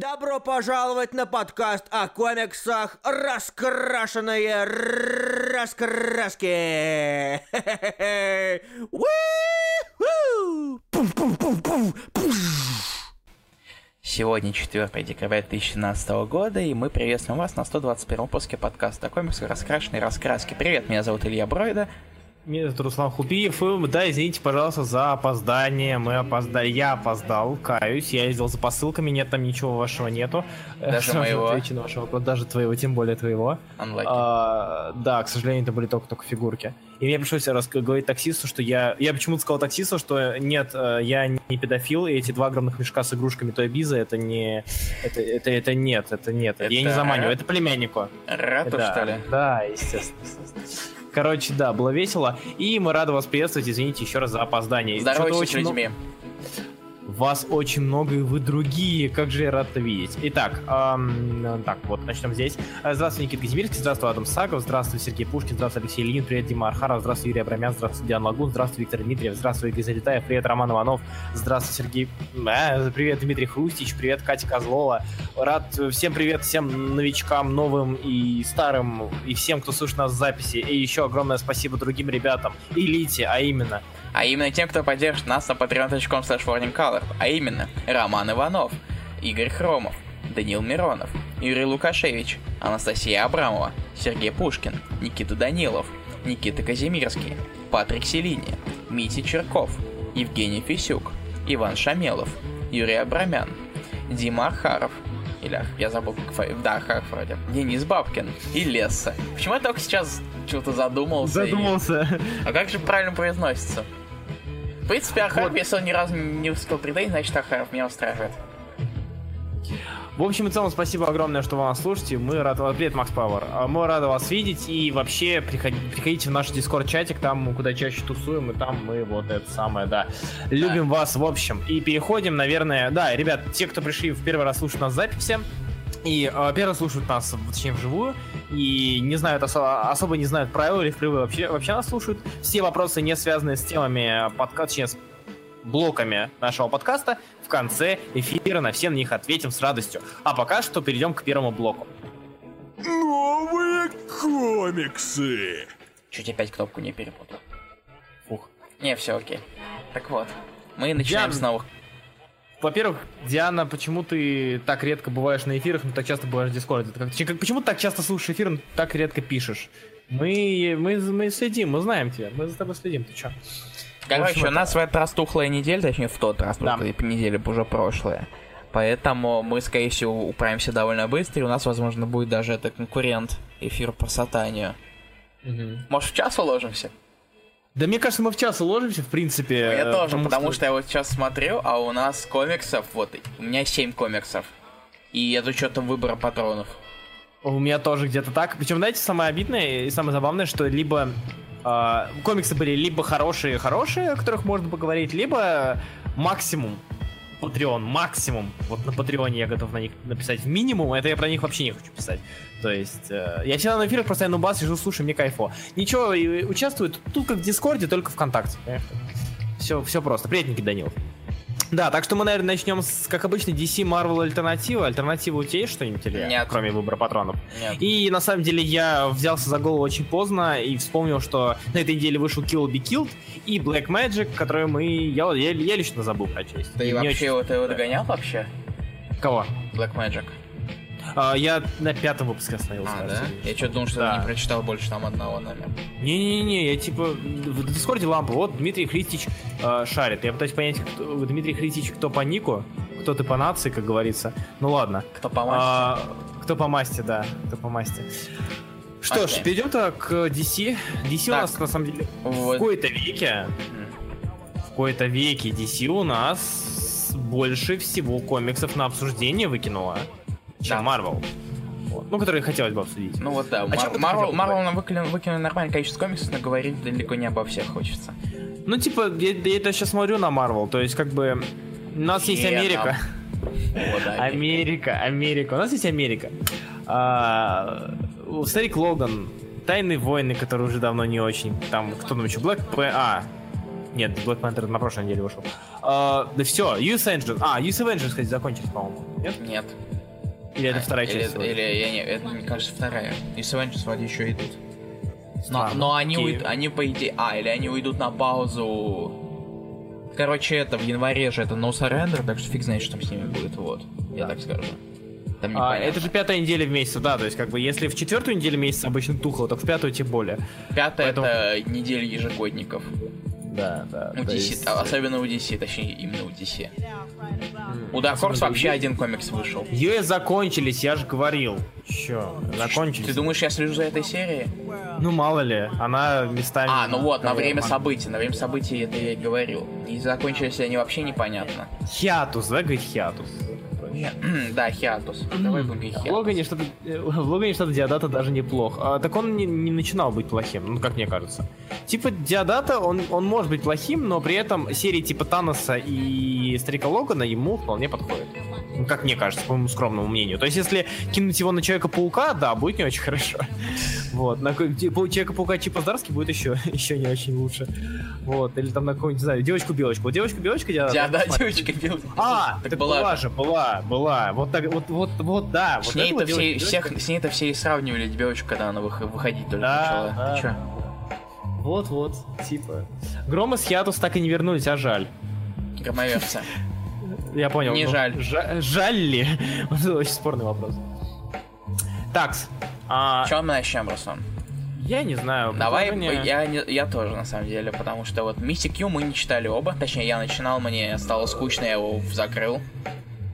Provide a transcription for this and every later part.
Добро пожаловать на подкаст о комиксах «Раскрашенные раскраски». Сегодня 4 декабря 2017 года, и мы приветствуем вас на 121 выпуске подкаста комиксы раскрашенные раскраски. Привет, меня зовут Илья Бройда. Зовут Руслан Хубиев. И, да, извините, пожалуйста, за опоздание. Мы опоздали. Я опоздал, каюсь. Я ездил за посылками, нет там ничего вашего нету. Даже моего? Отвечу на ваш вопрос. Даже твоего, тем более твоего. Unlucky. А, да, к сожалению, это были только-только фигурки. И мне пришлось раз говорить таксисту, что я... Я почему-то сказал таксисту, что нет, э, я не педофил, и эти два огромных мешка с игрушками той Биза, это не... Это, это, это нет, это нет. Это- Я не заманиваю, это племяннику. Рату, да, что ли? Да, естественно. естественно. Короче, да, было весело. И мы рады вас приветствовать. Извините еще раз за опоздание. С очень много- людьми. Вас очень много, и вы другие. Как же я рад это видеть. Итак, ам, так, вот, начнем здесь. Э, Здравствуй, Никита Казимирский, здравствуй, Адам Сагов, здравствуй, Сергей Пушкин, здравствуй, Алексей Ильин, привет, Дима Архаров, здравствуй, Юрий Абрамян, здравствуй, Диан Лагун, здравствуй, Виктор Дмитриев, здравствуй, Игорь Залетаев, привет, Роман Иванов, здравствуй, Сергей, э, привет, Дмитрий Хрустич, привет, Катя Козлова. Рад, всем привет, всем новичкам, новым и старым, и всем, кто слушает нас в записи. И еще огромное спасибо другим ребятам, элите, а именно А именно тем, кто поддержит нас на patreon.com slash а именно Роман Иванов, Игорь Хромов, Данил Миронов, Юрий Лукашевич, Анастасия Абрамова, Сергей Пушкин, Никита Данилов, Никита Казимирский, Патрик Селини, Митя Черков, Евгений Фисюк, Иван Шамелов, Юрий Абрамян, Дима Архаров, или я забыл, как да, Архаров вроде, Денис Бабкин и Лесса. Почему я только сейчас что-то задумался? и- задумался. а как же правильно произносится? В принципе, Архаров, если он ни разу не высказал претензий, значит Архаров меня устраивает. В общем и целом, спасибо огромное, что вы нас слушаете. Мы рады вас... Привет, Макс Пауэр. А, Мы рады вас видеть. И вообще, приходи- приходите в наш дискорд-чатик, там мы куда чаще тусуем, и там мы вот это самое, да. Любим вас, в общем. И переходим, наверное... Да, ребят, те, кто пришли в первый раз слушать нас записи, и э, первый раз слушают нас, точнее, вживую, и не знают осо- особо не знают правил или впервые вообще, вообще нас слушают. Все вопросы, не связанные с темами подкаста, точнее, с блоками нашего подкаста, в конце эфира на все на них ответим с радостью. А пока что перейдем к первому блоку. Новые комиксы! Чуть опять кнопку не перепутал. Фух. Не, все окей. Так вот, мы начинаем Я- с новых... Во-первых, Диана, почему ты так редко бываешь на эфирах, но так часто бываешь в Дискорде? Как- почему ты так часто слушаешь эфир, но так редко пишешь? Мы, мы, мы следим, мы знаем тебя, мы за тобой следим, ты чё? Короче, у нас в этот раз тухлая неделя, точнее, в тот раз, Да. что неделя уже прошлая. Поэтому мы, скорее всего, управимся довольно быстро, и у нас, возможно, будет даже это конкурент эфир по сатанию. Может, в час уложимся? Да мне кажется, мы в час уложимся, в принципе. Я э, тоже, потому что... я вот сейчас смотрю, а у нас комиксов, вот, у меня 7 комиксов. И это учетом выбора патронов. У меня тоже где-то так. Причем, знаете, самое обидное и самое забавное, что либо а, комиксы были либо хорошие-хорошие, о которых можно поговорить, либо максимум. Patreon, максимум. Вот на Патреоне я готов на них написать минимум, это я про них вообще не хочу писать. То есть, э, я всегда на эфирах просто я нубас, сижу, слушаю, мне кайфо. Ничего, и участвует тут как в Дискорде, только ВКонтакте. Все, все просто. Привет, Никита Данилов. Да, так что мы, наверное, начнем с, как обычно, DC Marvel альтернатива. Альтернатива у тебя есть что-нибудь или Нет. кроме выбора патронов? Нет. И на самом деле я взялся за голову очень поздно и вспомнил, что на этой неделе вышел Kill Be Killed и Black Magic, который мы. Я, я, я лично забыл прочесть. Да и Мне вообще очень- его ты его догонял вообще? Кого? Black Magic. А, я на пятом выпуске остановился. А, да? Я что-то думал, что Да. ты не прочитал больше там одного номера. Не-не-не, я типа в Дискорде лампа. Вот Дмитрий Христич э, шарит. Я пытаюсь понять, кто, Дмитрий Христич кто по нику, кто ты по нации, как говорится. Ну ладно. Кто по масти? А, кто по масти, да. Кто по масти. Что ж, Окей. перейдем-то к DC. DC у Так. нас на самом деле в Вот. кои-то веке в кои-то веке DC у нас больше всего комиксов на обсуждение выкинула, чем. Marvel. Вот. Ну, которые хотелось бы обсудить. Ну вот да, А Марвел Марвел нам выкинули, нормальное количество комиксов, но говорить далеко не обо всех хочется. Ну, типа, я, я это сейчас смотрю на Marvel, то есть, как бы, у нас есть. Америка. Америка, Америка. У нас есть Америка. А, Старик Логан, Тайные войны, которые уже давно не очень. Там, кто там еще? Black Panther. А, нет, Black Panther на прошлой неделе вышел. А, да все, US Avengers. А, US Avengers, кстати, закончились, по-моему. Нет? Нет. Или это вторая или, часть? лишь? Или, я не, это, мне кажется, вторая. И Avengers вроде еще идут. Но, но они, уйд- они по идее... А, или они уйдут на паузу... Короче, это в январе же это No Surrender, так что фиг знает, что там с ними будет, вот. Я так скажу. Там А, это же пятая неделя в месяце, да, то есть как бы если в четвертую неделю месяца обычно тухло, то в пятую тем более. Пятое поэтому- это неделя ежегодников. Да, да. У DC, есть, а, особенно у DC, точнее именно у DC. У Dark Horse вообще один комикс вышел. Ее закончились, я же говорил. Чё, закончились? Ты думаешь, я слежу за этой серией? Ну мало ли, она местами... А, ну вот, на время событий. На время событий это я и говорил. И закончились они вообще непонятно. Хиатус, да, говорит хиатус? Да, Хиатус. Давай будем говорить В Хиатус. Логане что-то, э, в Логане что-то Диадата даже неплох. А, так он не, не начинал быть плохим, ну как мне кажется. Типа Диадата, он, он может быть плохим, но при этом серии типа Таноса и Старика Логана ему вполне подходит. Ну, как мне кажется, по моему скромному мнению. То есть, если кинуть его на Человека-паука, да, будет не очень хорошо. Вот. На Человека-паука Чипа Здарский будет еще, еще не очень лучше. Вот. Или там на какую-нибудь, не знаю, девочку-белочку. Вот девочка-белочка Диадата. Да, да, посмотри. девочка бил. А, так так была была же. была, была. Вот так, вот, вот, вот, да. Вот С ней-то это вот все, всех, с ней-то все и сравнивали девочку, когда она вых- выходить только Да, начала. да. Ты чё? Вот-вот, типа. Гром и Хиатус так и не вернулись, а жаль. Громоверцы. Я понял. Не ну, жаль. жа- жаль ли? Это очень спорный вопрос. Такс. А, Чем мы начнем, Руслан? я не знаю. Давай, предложение- я, я тоже, на самом деле, потому что вот Mystic Q мы не читали оба. Точнее, я начинал, мне стало скучно, я его закрыл.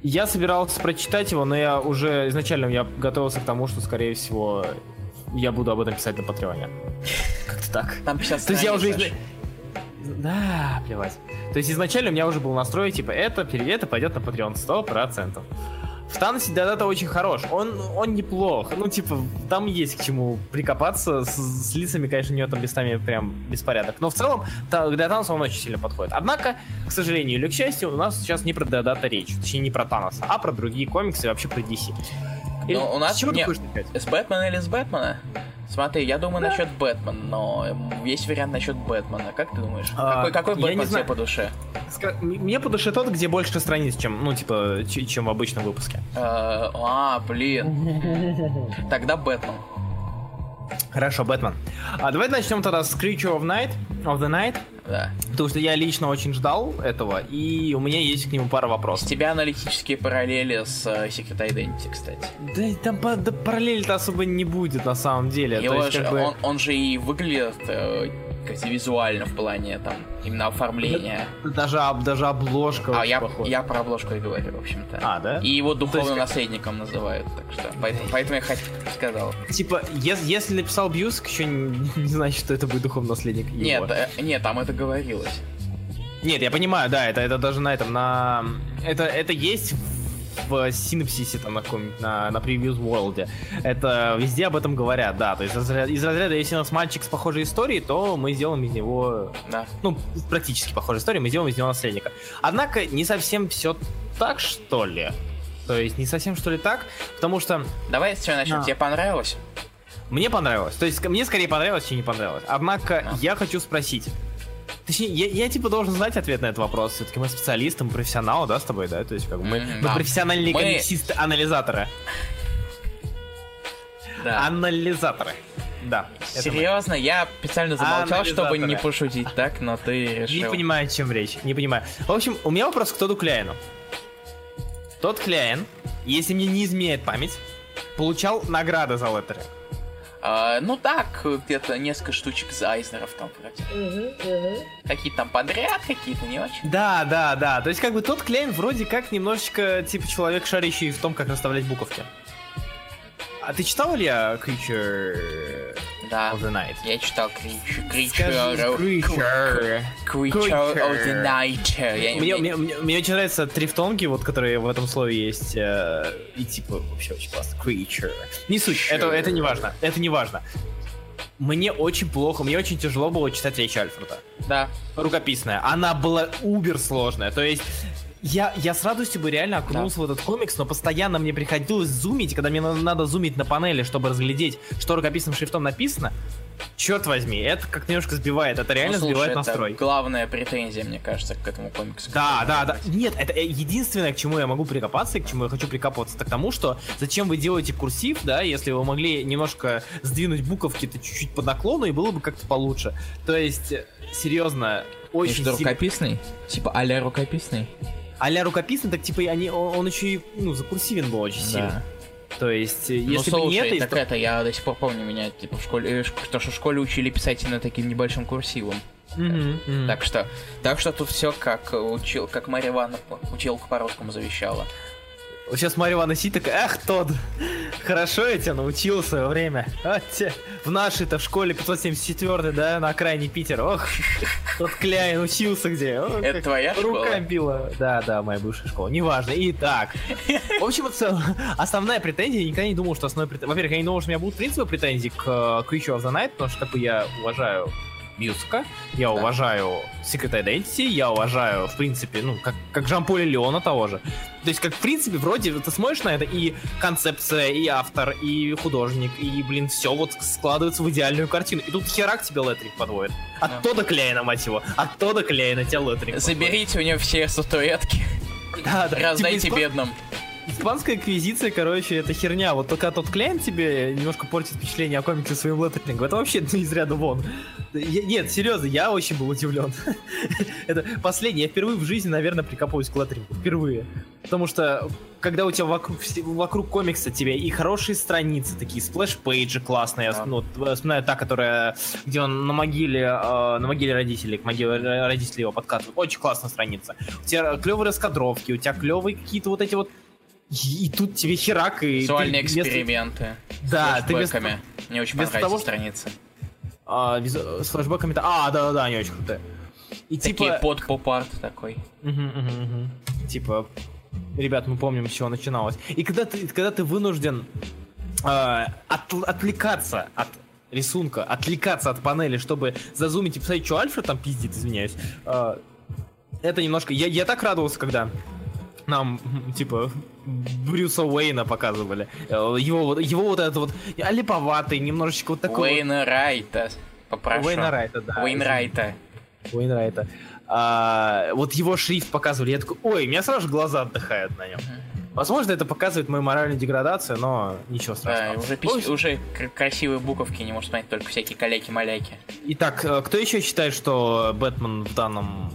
Я собирался прочитать его, но я уже изначально я готовился к тому, что, скорее всего, я буду об этом писать на Патреоне. Как-то так. Там 50 То есть я уже... Да, плевать. То есть изначально у меня уже был настрой, типа, это, это пойдет на Patreon 100%. В Таносе Дадата очень хорош, он, он неплох, ну, типа, там есть к чему прикопаться, с, с лицами, конечно, у него там местами прям беспорядок, но в целом та, для Таноса он очень сильно подходит. Однако, к сожалению или к счастью, у нас сейчас не про Дадата речь, точнее, не про Таноса, а про другие комиксы и вообще про DC. Или- Ну, у нас С чего не- ты начать? С Бэтмена или с Бэтмена? Смотри, я думаю насчет Бэтмена, но есть вариант насчет Бэтмена. Как ты думаешь? А, какой какой Бэтмен тебе знаю. по душе? Мне по душе тот, где больше страниц, чем, ну, типа, чем в обычном выпуске. Э, А, блин. Тогда Бэтмен. Хорошо, Бэтмен. А давай начнем тогда с Creature of Night, of the Night, Да. потому что я лично очень ждал этого, и у меня есть к нему пара С вопросов. тебя аналитические параллели с э, Secret Identity, кстати. Да там да параллели-то особо не будет на самом деле. То Его есть, же- как бы- он, он же и выглядит э, как-то визуально в плане там именно оформления. даже, даже обложка А я, похожа. я про обложку и говорю, в общем-то. А, да? И его духовным как- наследником называют, так что поэтому, поэтому я хоть сказал. Типа, ес- если написал Бьюск, еще не, не значит, что это будет духовный наследник его. Нет, э, нет, там это говорилось. Нет, я понимаю, да, это, это даже на этом, на... Это, это есть в синапсисе там на каком-нибудь, на, на Previews World. Это везде об этом говорят, да. То есть из разряда, из разряда, если у нас мальчик с похожей историей, то мы сделаем из него, Да. ну, практически похожей историей, мы сделаем из него наследника. Однако не совсем все так, что ли. То есть не совсем что ли так, потому что Давай с чего начнем. Да. Тебе понравилось? мне понравилось. То есть мне скорее понравилось, чем не понравилось. Однако А. я хочу спросить. Точнее, я, я, типа должен знать ответ на этот вопрос. Все-таки мы специалисты, мы профессионалы, да, с тобой, да? То есть как бы мы, Мгм, мы да. профессиональные Мы- комиксисты-анализаторы. Да. Анализаторы. Да. Серьезно, я специально замолчал, чтобы не пошутить так, но ты Не решил. понимаю, о чем речь. Не понимаю. В общем, у меня вопрос к Тоду Кляйну. Тот Кляйн, если мне не изменяет память, получал награды за леттеры. А, ну так, где-то несколько штучек Зайзнеров там вроде. Какие-то там подряд, какие-то не очень. Да, да, да. То есть, как бы тот Клейн вроде как немножечко типа человек, шарящий в том, как расставлять буковки. А ты читал, Илья, Creature Да. of the Night? Я читал Creature, Creature, Скажи, of- Creature. Creature of the Night. Я не- Мне, мне, мне- мне очень нравятся трифтонги, вот, которые в этом слове есть. э, и типа вообще очень классно. Creature. Не суть, это, это не важно. Это не важно. Мне очень плохо, мне очень тяжело было читать речь Альфреда. Да. рукописная. Она была убер сложная. То есть я, я с радостью бы реально окунулся в этот комикс, но постоянно мне приходилось зумить, когда мне на- надо зумить на панели, чтобы разглядеть, что рукописным шрифтом написано. черт возьми, это как немножко сбивает, это реально Ну, слушай, сбивает это настрой. главная претензия, мне кажется, к этому комиксу. Да, да, да. Нет, это э, единственное, к чему я могу прикопаться и к чему я хочу прикопаться, это к тому, что зачем вы делаете курсив, да, если вы могли немножко сдвинуть буковки-то чуть-чуть по наклону, и было бы как-то получше. То есть, э, серьезно, очень что, сильно- рукописный? Типа а-ля рукописный? А-ля рукописный, так типа они, он, он еще и ну, закурсивен был очень сильно. То есть, э, Ну, если бы слушай, не это, так исто- это, я до сих пор помню меня, типа, в школе, э, то, что в школе учили писать именно таким небольшим курсивом. Мгм, мгм. Так что, так что тут все как учил, как Марья Ивановна училка по-русскому завещала. Вот сейчас Марья Ивановна сидит такая, ах, Тод, хорошо я тебя научил в свое время. А, те, в нашей-то в школе 574 да, на окраине Питера. Ох, тот Кляйн учился где. О, Это твоя Рука школа? била. Да, да, моя бывшая школа. Неважно. Итак. В общем, целом, основная претензия, я никогда не думал, что основная претензия... Во-первых, я не думал, что у меня будут принципы претензий к э, Creature of the Night, потому что как бы я уважаю Мьюзика, я уважаю Secret Identity, я уважаю, в принципе, ну, как, как Жан-Поля Леона того же. То есть, как, в принципе, вроде ты смотришь на это, и концепция, и автор, и художник, и, блин, все вот складывается в идеальную картину. И тут херак тебе Летрик подводит. От то до Кляйна, мать его. От то до Кляйна тебя Летрик Заберите у него все статуэтки, Да, да. раздайте Типа, бедным. Испанская аквизиция, короче, это херня. Вот только тот Кляйн тебе немножко портит впечатление о комиксе своим леттерингом. Это вообще ну, из ряда вон. Я- нет, серьезно, я очень был удивлен. это последнее. Я впервые в жизни, наверное, прикопаюсь к леттерингу. Впервые. Потому что, когда у тебя вокруг, вокруг комикса тебе и хорошие страницы, такие splash page и классные, Да. ну, вспоминаю та, которая, где он на могиле, э, на могиле родителей, к могиле родителей его подкатывает. Очень классная страница. У тебя клевые раскадровки, у тебя клевые какие-то вот эти вот и, и тут тебе херак и... Визуальные ты вместо- эксперименты. Да, с ты вместо-. Мне очень вместо того, что- страницы. А, визу- с флешбэками-то... А, да-да-да, они очень крутые. И Такие типа... под поп-арт такой. Мгм, мгм, мгм. Типа, ребят, мы помним, с чего начиналось. И когда ты, когда ты вынужден э, от- отвлекаться от рисунка, отвлекаться от панели, чтобы зазумить и посмотреть, что Альфред там пиздит, извиняюсь. э, это немножко... Я, я так радовался, когда нам, типа, Брюса Уэйна показывали. Э, Его, вот- его вот этот вот липоватый, немножечко вот такой... Уэйна Райта. Попрошу. Уэйна Райта, да. Уэйнрайта. Уэйнрайта. А, вот его шрифт показывали, я такой, ой, у меня сразу же глаза отдыхают на нем. Возможно, это показывает мою моральную деградацию, но ничего Да, страшного. уже, пись- уже кр- красивые буковки не может смотреть только всякие каляки-маляки. Итак, э, кто еще считает, что Бэтмен в данном,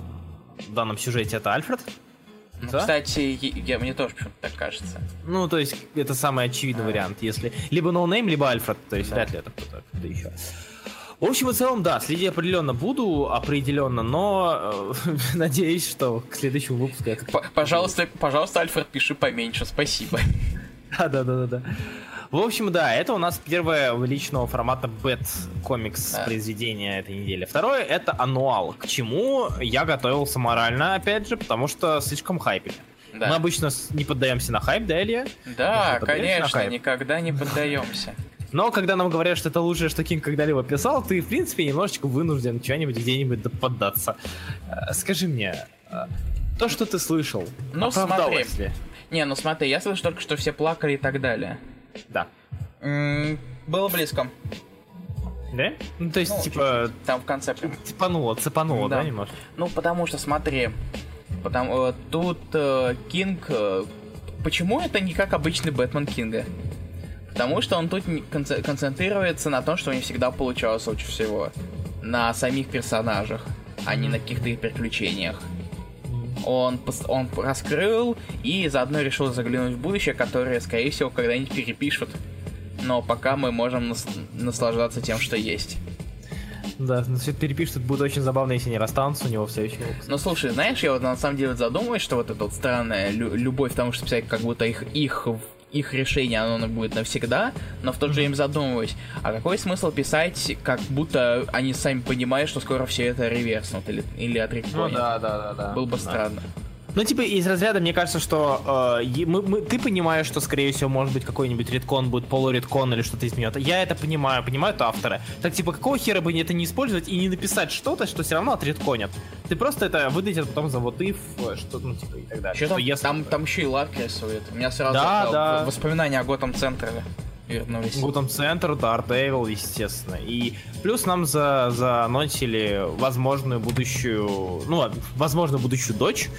в данном сюжете это Альфред? Ну, Да? Кстати, я, мне тоже почему-то так кажется. Ну, то есть, это самый очевидный А. вариант, если... Либо no name, либо Альфред, то есть Да. вряд ли это кто-то кто еще. В общем и целом, да, следить определенно буду, определенно, но э, надеюсь, что к следующему выпуску П- пожалуйста, пожалуйста, Альфред, пиши поменьше, спасибо. Да, да, да, да, да. В общем, да, это у нас первое увеличенного формата bat комикс Да. произведение этой недели. Второе это annual, к чему я готовился морально, опять же, потому что слишком хайпили. Мы Да, обычно с- не поддаемся на хайп, да, Илья? да конечно, никогда не поддаемся. Но когда нам говорят, что это лучшее, что Кинг когда-либо писал, ты, в принципе, немножечко вынужден что-нибудь где-нибудь да поддаться. Э, Скажи мне, э, то, что ты слышал, Ну, оправдалось смотри. ли? Не, ну смотри, я слышал только, что все плакали и так далее. Да. М, Было близко. Да? Ну, то есть, Ну, типа, Там в конце прям. цепануло, цепануло, да, Да. немножко? Ну, потому что, смотри, потому, э, тут э, Кинг... э, почему это не как обычный Бэтмен Кинга? Потому что он тут концентрируется на том, что не всегда получалось лучше всего. На самих персонажах, а не на каких-то их приключениях. Он, он раскрыл и заодно решил заглянуть в будущее, которое, скорее всего, когда-нибудь перепишут. Но пока мы можем нас- наслаждаться тем, что есть. Да, ну все это перепишут, это будет очень забавно, если не расстанутся у него в следующем выпуске. Ну слушай, знаешь, я вот на самом деле задумываюсь, что вот эта вот странная лю- любовь к тому, что писать как будто их, их, их решение, оно будет навсегда, но в то же время задумываюсь, а какой смысл писать, как будто они сами понимают, что скоро все это реверснут или, или отреконят? да, да, да. Было бы странно. Ну, типа, из разряда, мне кажется, что э, мы- мы- ты понимаешь, что, скорее всего, может быть, какой-нибудь редкон будет полуредкон или что-то изменет. Я это понимаю, понимают авторы. Так, типа, какого хера бы это не использовать и не написать что-то, что все равно отредконят? Ты просто это выдать это потом за вот if, э, что, ну, типа, и так далее. Что Что там, если- там, там еще и лак рисует. У меня сразу Да, это да. воспоминания о Готэм Центре. вернулись. Готэм Центр, Daredevil, естественно. И плюс нам за, заносили возможную будущую, ну, возможно, будущую дочь,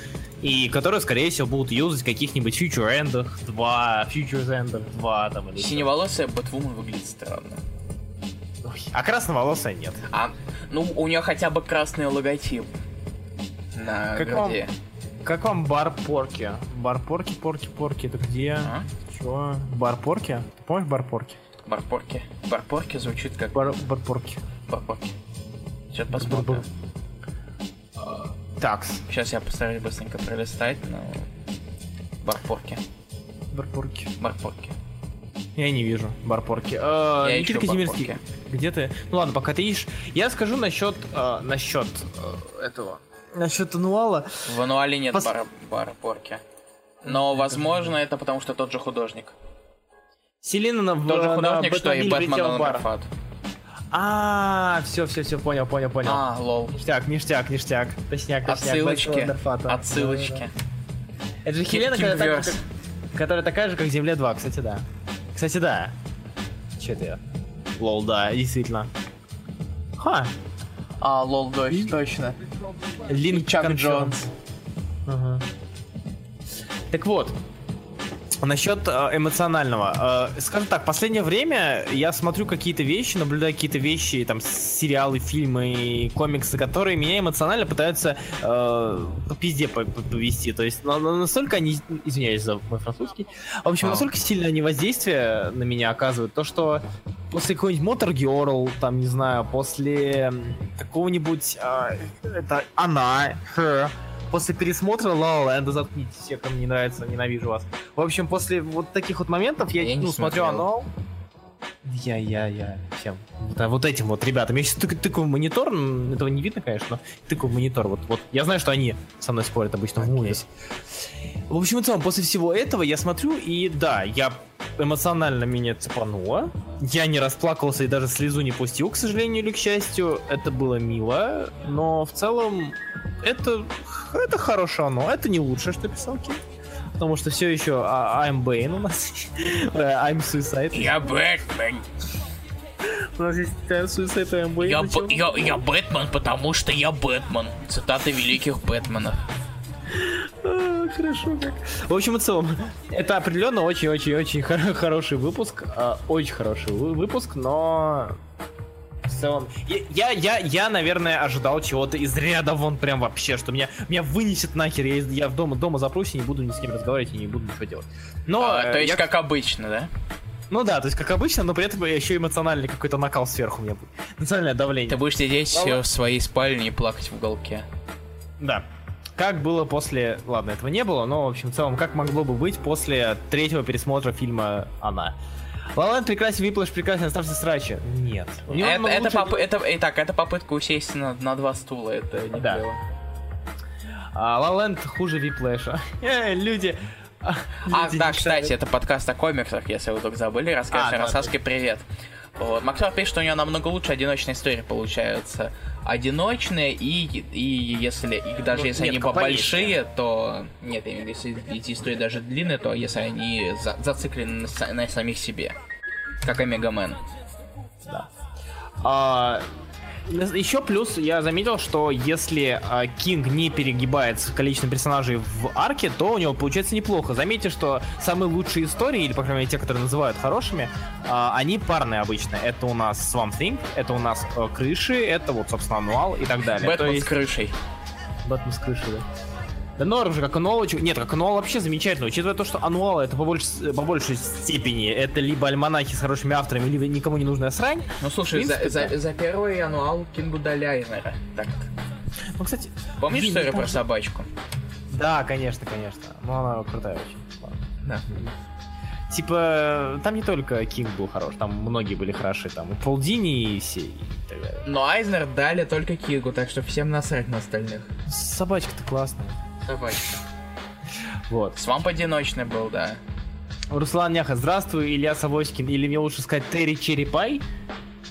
и которую, скорее всего, будут юзать в каких-нибудь Future End 2, Future End 2, там, или... Синеволосая Бэтвумен выглядит странно. Ой, А красноволосая нет. А, ну, у нее хотя бы красный логотип на Как вам- груди. Как вам бар Порки? Бар Порки, Порки, Порки, это где? А? Чё? Бар Порки? Ты помнишь Бар Порки? Барпорки. Барпорки звучит как Бар, бар Порки. барпорки. Сейчас посмотрим. Такс. Сейчас я постараюсь быстренько пролистать, но... Барпорки. Бар Порки. Барпорки. Я не вижу Барпорки. Э, Я Никита Казимирский. Барпорки. Где ты? Ну ладно, пока ты ищешь. Я скажу насчет э, насчет э, этого. Насчет ануала. В ануале нет Пос- бар- барпорки. Но, возможно, это потому что тот же художник. Селина на Тот же на художник, что и Бэтмен в бар. А, все, все, все, понял, понял, понял. А, лол. Ништяк, ништяк, ништяк. Точняк, точняк. Отсылочки. Отсылочки. Это же Хелена, которая, такая же, как Земля 2, кстати, да. Кстати, да. Че это я? Лол, да, действительно. Ха, А, лол, дождь, точно. Линк Чак. Джонс. Ага. Так вот, насчет э, эмоционального. Э, скажем так, последнее время я смотрю какие-то вещи, наблюдаю какие-то вещи, там, сериалы, фильмы, комиксы, которые меня эмоционально пытаются э, по пизде по- по- повести. То есть на- на- настолько они, извиняюсь за мой французский, в общем, А. настолько сильно они воздействие на меня оказывают, то что после какой-нибудь Motor Girl, там, не знаю, после какого-нибудь, а, это она, her, после пересмотра La La Land, заткнитесь, все, кому не нравится, ненавижу вас. В общем, после вот таких вот моментов я, Я ну, смотрю оно. Я, я, я, всем. Вот, а вот этим вот ребятам. Я сейчас тык, тыкаю в монитор, этого не видно, конечно, но тыкаю в монитор. Вот, вот. Я знаю, что они со мной спорят обычно в музе. В общем и целом, после всего этого я смотрю, и да, я эмоционально меня цепануло. Я не расплакался и даже слезу не пустил, к сожалению или к счастью. Это было мило, но в целом это, это хорошее оно. Это не лучшее, что писал Ким. Потому что все еще а, I'm Bane у нас. Э, I'm Suicide. Я Бэтмен. У нас есть э, Suicide и I'm Bane. Я? Б- я, я Бэтмен, потому что я Бэтмен. Цитаты великих Бэтменов. А, Хорошо как. В общем и целом, это определенно очень-очень-очень хор- хороший выпуск. а, Очень хороший вы- выпуск, но... В целом, я, я, я, я, наверное, ожидал чего-то из ряда вон прям вообще, что меня, меня вынесет нахер, я, я в дома, дома запрусь и не буду ни с кем разговаривать и не буду ничего делать. Но, А, э, то есть, я- как обычно, да? ну да, то есть как обычно, но при этом еще эмоциональный какой-то накал сверху у меня будет. Эмоциональное давление. Ты будешь сидеть Ладно. в своей спальне и плакать в уголке. Да. Как было после... Ладно, этого не было, но, в общем, в целом, как могло бы быть после третьего пересмотра фильма «Она». La La Land прекрасен, Whiplash прекрасен, оставьте срачи. Нет. Это, это, лучше- поп- это, итак, это попытка усесть на, на два стула, это не Да. клево. А, La La хуже Whiplash а. Э, люди... А, люди да, кстати, это подкаст о комиксах, если вы вдруг забыли. Расскажи А, да, Росаске привет. Вот. Максим пишет, что у него намного лучше одиночные истории получаются. Одиночные, и, и если их даже Ну, если нет, они побольшие, то. Нет, я имею в виду, если эти истории даже длинные, то если они за- зациклены на, на самих себе. Как Омегамен. А, еще плюс я заметил, что если а, Кинг не перегибает количеством персонажей в арке, то у него получается неплохо. Заметьте, что самые лучшие истории, или, по крайней мере, те, которые называют хорошими, а, они парные обычно. Это у нас Swamp Thing, это у нас э, Крыши, это вот, собственно, Ануал и так далее. Бэтмен То с есть- крышей. Бэтмен с крыши, да. Да норм же, как очень- нет, как ануал вообще замечательно, учитывая то, что ануал это по, больш- по большей степени это либо альманахи с хорошими авторами, либо никому не нужная срань. Ну слушай, В за, принципе, за- за первый ануал Кингу дали Айзнера. Так. Ну, кстати, Помнишь блин, историю про помню. собачку? Да, конечно, конечно. Но она крутая очень. Ладно. Да. Типа, там не только Кинг был хорош, там многие были хороши, там и Пол Дини, и все, и так далее. Но Айзнер дали только Кингу, так что всем насрать на остальных. Собачка-то классная. Собачка. Вот. Swamp одиночный был, да. Руслан Няха, здравствуй, Илья Савоськин, или мне лучше сказать Терри Черепай?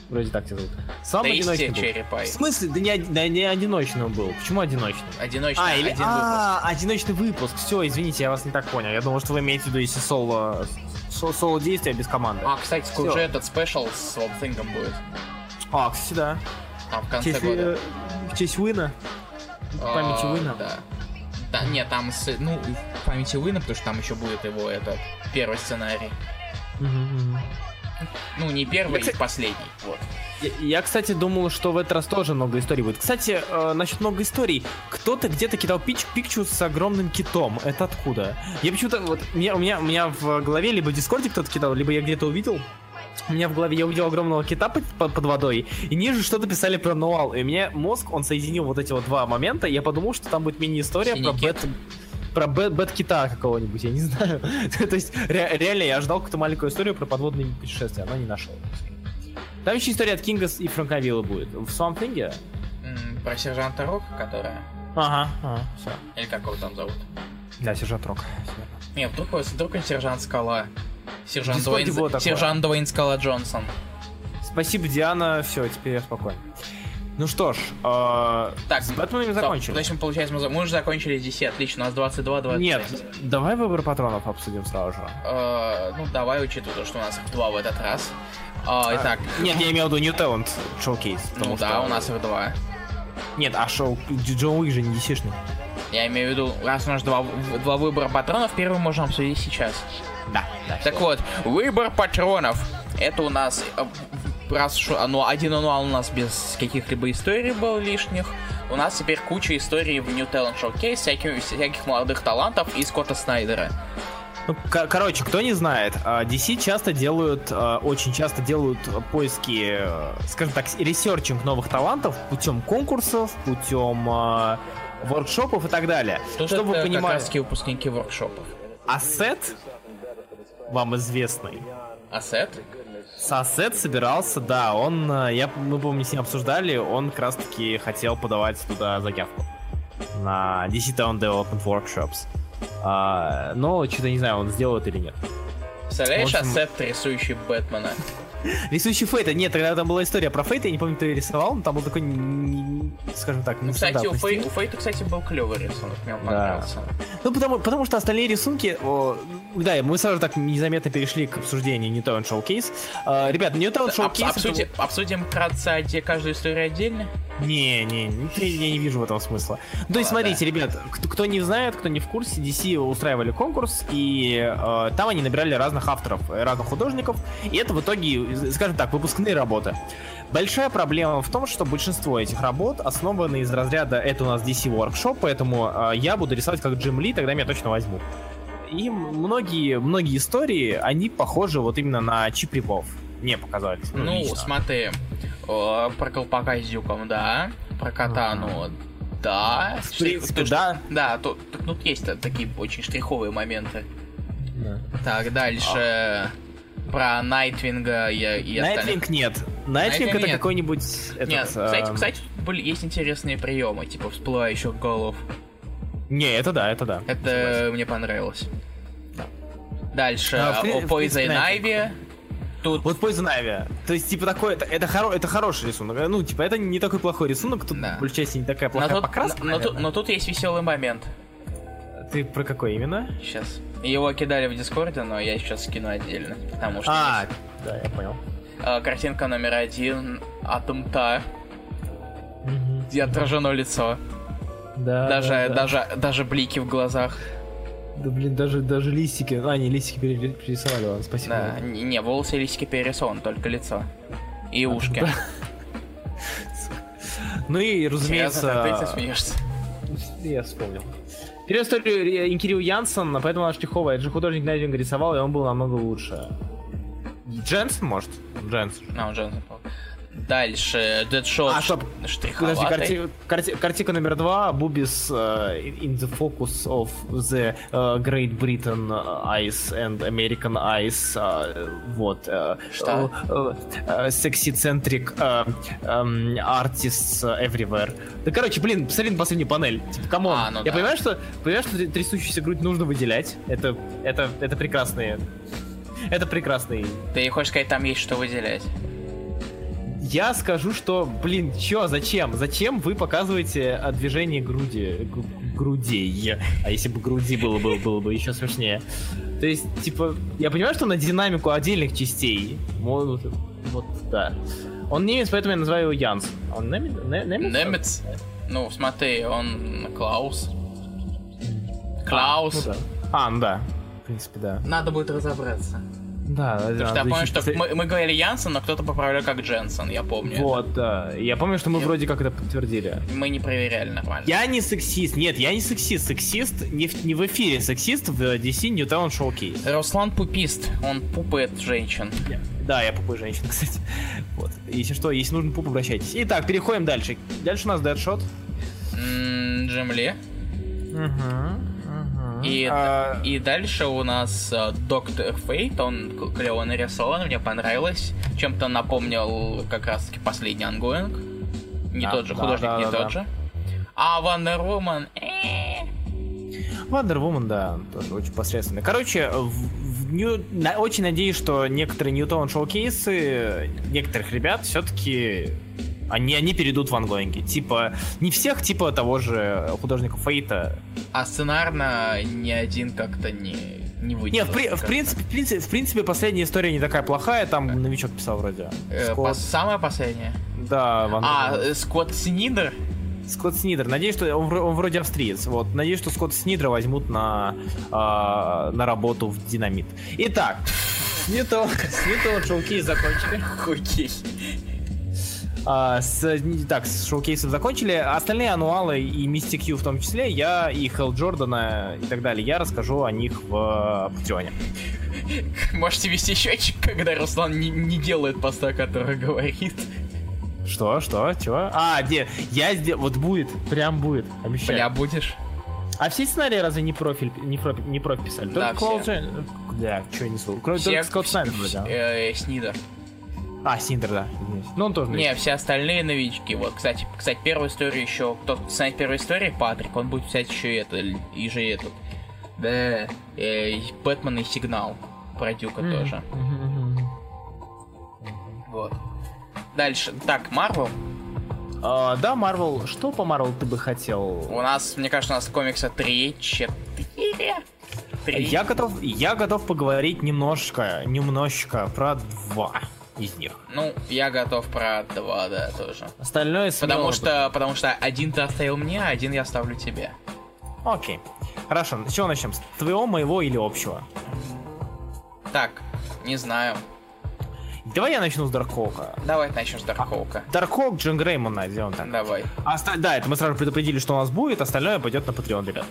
Вроде так тебя зовут. Swamp Thing одиночный был. Черепай. В смысле? Да не, да не одиночный он был. Почему одиночный? Одиночный, А, или... один а, одиночный выпуск. Все, извините, я вас не так понял. Я думал, что вы имеете в виду, если соло, со- соло-действие без команды. А, кстати, скоро Всё. же этот спешл с Thing'ом будет. А, кстати, да. В В конце честь, года. э, в честь Уина. В памяти А, Уина. Да. Да, нет, там, с, ну, в памяти Уина, потому что там еще будет его этот первый сценарий. Ну, не первый, Я, последний. Вот. Я, я, кстати, думал, что в этот раз тоже много историй будет. Кстати, э, насчет много историй. Кто-то где-то кидал пич пикчу с огромным китом. Это откуда? Я почему-то вот меня, у меня у меня в голове либо в Дискорде кто-то кидал, либо я где-то увидел. У меня в голове я увидел огромного кита под, под- водой, и ниже что-то писали про Ноал. И меня мозг, он соединил вот эти вот два момента, и я подумал, что там будет мини-история про бет, про бет, бет-кита какого-нибудь, я не знаю. То есть, ре- реально, я ждал какую-то маленькую историю про подводные путешествия, но не нашел. Там еще история от Кингас и Франковилла будет. В Swamp Thing? М, Про сержанта Рока, которая... Ага, ага, все. Или как его там зовут? Да, сержант Рок. Не, вдруг, вдруг он сержант Скала. Сержант Дуэйн, сержант Дуэйн Скала Джонсон. Спасибо, Диана. Все, теперь я спокоен. Ну что ж, э, Так, с Бэтменами Стоп, закончили. То есть, мы, получается, мы, мы уже закончили DC, отлично, у нас 22 26 Нет, давай выбор патронов обсудим сразу же. Э, ну, давай, учитывая то, что у нас их два в этот раз. А, итак, Нет, я имел в виду New Talent Showcase. ну потому да, что- у нас их два. Нет, а шоу Джон Уик же не dc Я имею в виду, раз у нас два, два выбора патронов, первый можем обсудить сейчас. Да, да. Так вот, выбор патронов. Это у нас, э, раз ну, один ануал у нас без каких-либо историй был лишних. У нас теперь куча историй в New Talent Showcase, всяких, всяких молодых талантов и Скотта Снайдера. Ну, ко- короче, кто не знает, а, DC часто делают, а, очень часто делают поиски, э, скажем так, researching новых талантов путем конкурсов, путем а, workshop ов и так далее. Тут Чтобы это вы как понимали, раз таки выпускники workshop ов. ассет, вам известный, Ассет? Сассет собирался, да, он, э, я, мы, помню, с ним обсуждали, он как раз таки хотел подавать туда заявку на DC Town Development Workshops. А, но что-то не знаю, он сделает или нет. Представляешь общем- ассет, рисующий Бэтмена? Рисующий Фейта, нет, тогда там была история про Фейта, я не помню, кто ее рисовал, но там был такой, скажем так, Ну, кстати, у, Фей, у Фейта, кстати, был клевый рисунок, мне он Да. понравился. Ну, потому, потому что остальные рисунки... о, да, мы сразу так незаметно перешли к обсуждению Newtown Showcase. А, ребят, Newtown Обс- Showcase... это обсудим, обсудим вкратце оде- каждую историю отдельно. Не, не, не, я не вижу в этом смысла. Ну, То есть, смотрите, ребят, кто, кто не знает, кто не в курсе, DC устраивали конкурс, и э, там они набирали разных авторов, разных художников, и это в итоге, скажем так, выпускные работы. Большая проблема в том, что большинство этих работ основаны из разряда «это у нас DC Workshop, поэтому э, я буду рисовать как Джим Ли, тогда меня точно возьмут». И многие, многие истории, они похожи вот именно на чип-рипов. Мне показались. Ну, лично. смотри, о, про колпака с дюком, да. Про катану, да. В принципе, Тут- да. Да, тут, тут- тут есть та- такие очень штриховые моменты. Да. Так, дальше. Про Найтвинга и, и остальных. Найтвинг нет. Найтвинг Найтвинг это какой-нибудь... Этот, Нет, кстати, эм, кстати, тут были, есть интересные приемы, типа всплывающих голов. Не, это да, это да. Это мне понравилось. Дальше, А, при- о Poison Ivy. Тут Вот Poison Ivy. То есть, типа, такой, это, это, хоро- это хороший рисунок. Ну, типа, это не такой плохой рисунок, тут Да. в большей части не такая но плохая тут, покраска. но, тут, наверное. но тут есть веселый момент. Ты про какой именно? Сейчас. Его кидали в Дискорде, но я сейчас скину отдельно. Потому что А, есть, да, я понял. э, картинка номер один Атом Та, где отражено лицо. Да, даже, да, да. даже, даже блики в глазах. Да, блин, даже, даже листики. А, не, листики пере- перерисовали, ладно, спасибо. Да, не, не, волосы и листики перерисованы, только лицо. И ушки. Ну и, разумеется... Серьезно, ты смеешься. Я вспомнил. Первую историю э, Кирилл Янсен, поэтому она штриховая. Это же художник Найдинга рисовал, и он был намного лучше. Дженсен, может? Дженсен. А, уже запал. Дальше, Deadshot А, стоп. Подожди, карти- карти- картинка номер два. Boobies э, in the focus of the э, Great Britain eyes and American eyes. э, вот. э, Что? э, э, Sexy-centric э, эм, artists everywhere. Да, короче, блин, посмотри на последнюю панель. Типа, come on. А, ну Я да. понимаю, что, понимаю, что трясущуюся грудь нужно выделять. Это, это, это прекрасные... Это прекрасный Ты хочешь сказать, там есть что выделять? Я скажу, что, блин, чё, зачем? Зачем вы показываете а, движение груди, грудей? А если бы груди было бы, было бы еще смешнее. То есть, типа, я понимаю, что на динамику отдельных частей. Вот, вот, да. Он немец, поэтому я называю его Янс. Он немец? Не- немец? Немец? Ну, смотри, он Клаус. А, Клаус. ну да. А, ну да. В принципе, да. Надо будет разобраться. Да, Потому что я помню, что мы, мы говорили Янсен, но кто-то поправлял как Дженсен, я помню. Вот, да. Я помню, что мы Я- вроде как это подтвердили. Мы не проверяли нормально. Я не сексист. Нет, я не сексист. Сексист не в, не в эфире. Сексист в DC Newtown Showcase. Руслан пупист, он пупает женщин. Да, я пупой женщина, кстати. Вот. Если что, если нужен пуп, обращайтесь. Итак, переходим дальше. Дальше у нас Дэдшот. М, Джим Ли. И, А, и дальше у нас э, Доктор Фейт, он клево нарисован, мне понравилось. Чем-то напомнил как раз таки последний ongoing. Не Да, тот же, да, художник да, не да, тот да. же. А Wonder Woman... э, Wonder Woman, да, тоже очень посредственный. Короче, в- в Нью- на- очень надеюсь, что некоторые New Talent Showcase ы некоторых ребят все-таки они, они перейдут в ангоинги. Типа, не всех, типа того же художника Фейта. А сценарно ни один как-то не, не выделился. Нет, в, при- в принципе, в, принципе, в принципе, последняя история не такая плохая, там новичок писал вроде. Э, Скотт, пос- Самое последнее. да, Ван А, э, Скотт Снидер. Скотт Снидер. Надеюсь, что он, он вроде австриец. Вот. Надеюсь, что Скотт Снидера возьмут на, а, на работу в Динамит. Итак, Ньютон, Ньютон шоу-кейс закончили. Окей. А, с, так, с шоу-кейсом закончили. Остальные ануалы и Mystic Q в том числе, я и Хелл Джордана и так далее, я расскажу о них в Патреоне. Можете вести счетчик, когда Руслан не, не делает поста, который говорит. Что, что, чего? А, где? Я сделал, вот будет, прям будет, обещаю. Бля, будешь? А все сценарии разве не профиль, не профиль, не профиль писали? Да, Только все. Клоуд Джен- Да, что я несу? Кроме только Скотт Снайдер э, Снидер. А, Синдер, да. Ну, он тоже. Не, все остальные новички. Вот, кстати, кстати, первую историю еще. Кто знает первую историю, Патрик, он будет взять еще это, и же этот. Да, э, и Бэтмен и Сигнал. Про Дюка Мгм. тоже. Мгм. Вот. Дальше. Так, Марвел. А, да, Марвел. Что по Марвел ты бы хотел? У нас, мне кажется, у нас комикса 3, 4. 3. Я готов, я готов поговорить немножко, немножечко про два из них. Ну, я готов про два, да, тоже. Остальное смело Потому что, потому что один ты оставил мне, а один я оставлю тебе. Окей. Хорошо, с чего начнем? С твоего, моего или общего? Так, не знаю. Давай я начну с Даркхоука. Давай начнем с Даркхоука. Даркхоук Джин Греймона, сделаем так. Давай. Оста- Да, это мы сразу предупредили, что у нас будет, остальное пойдет на Patreon, ребят.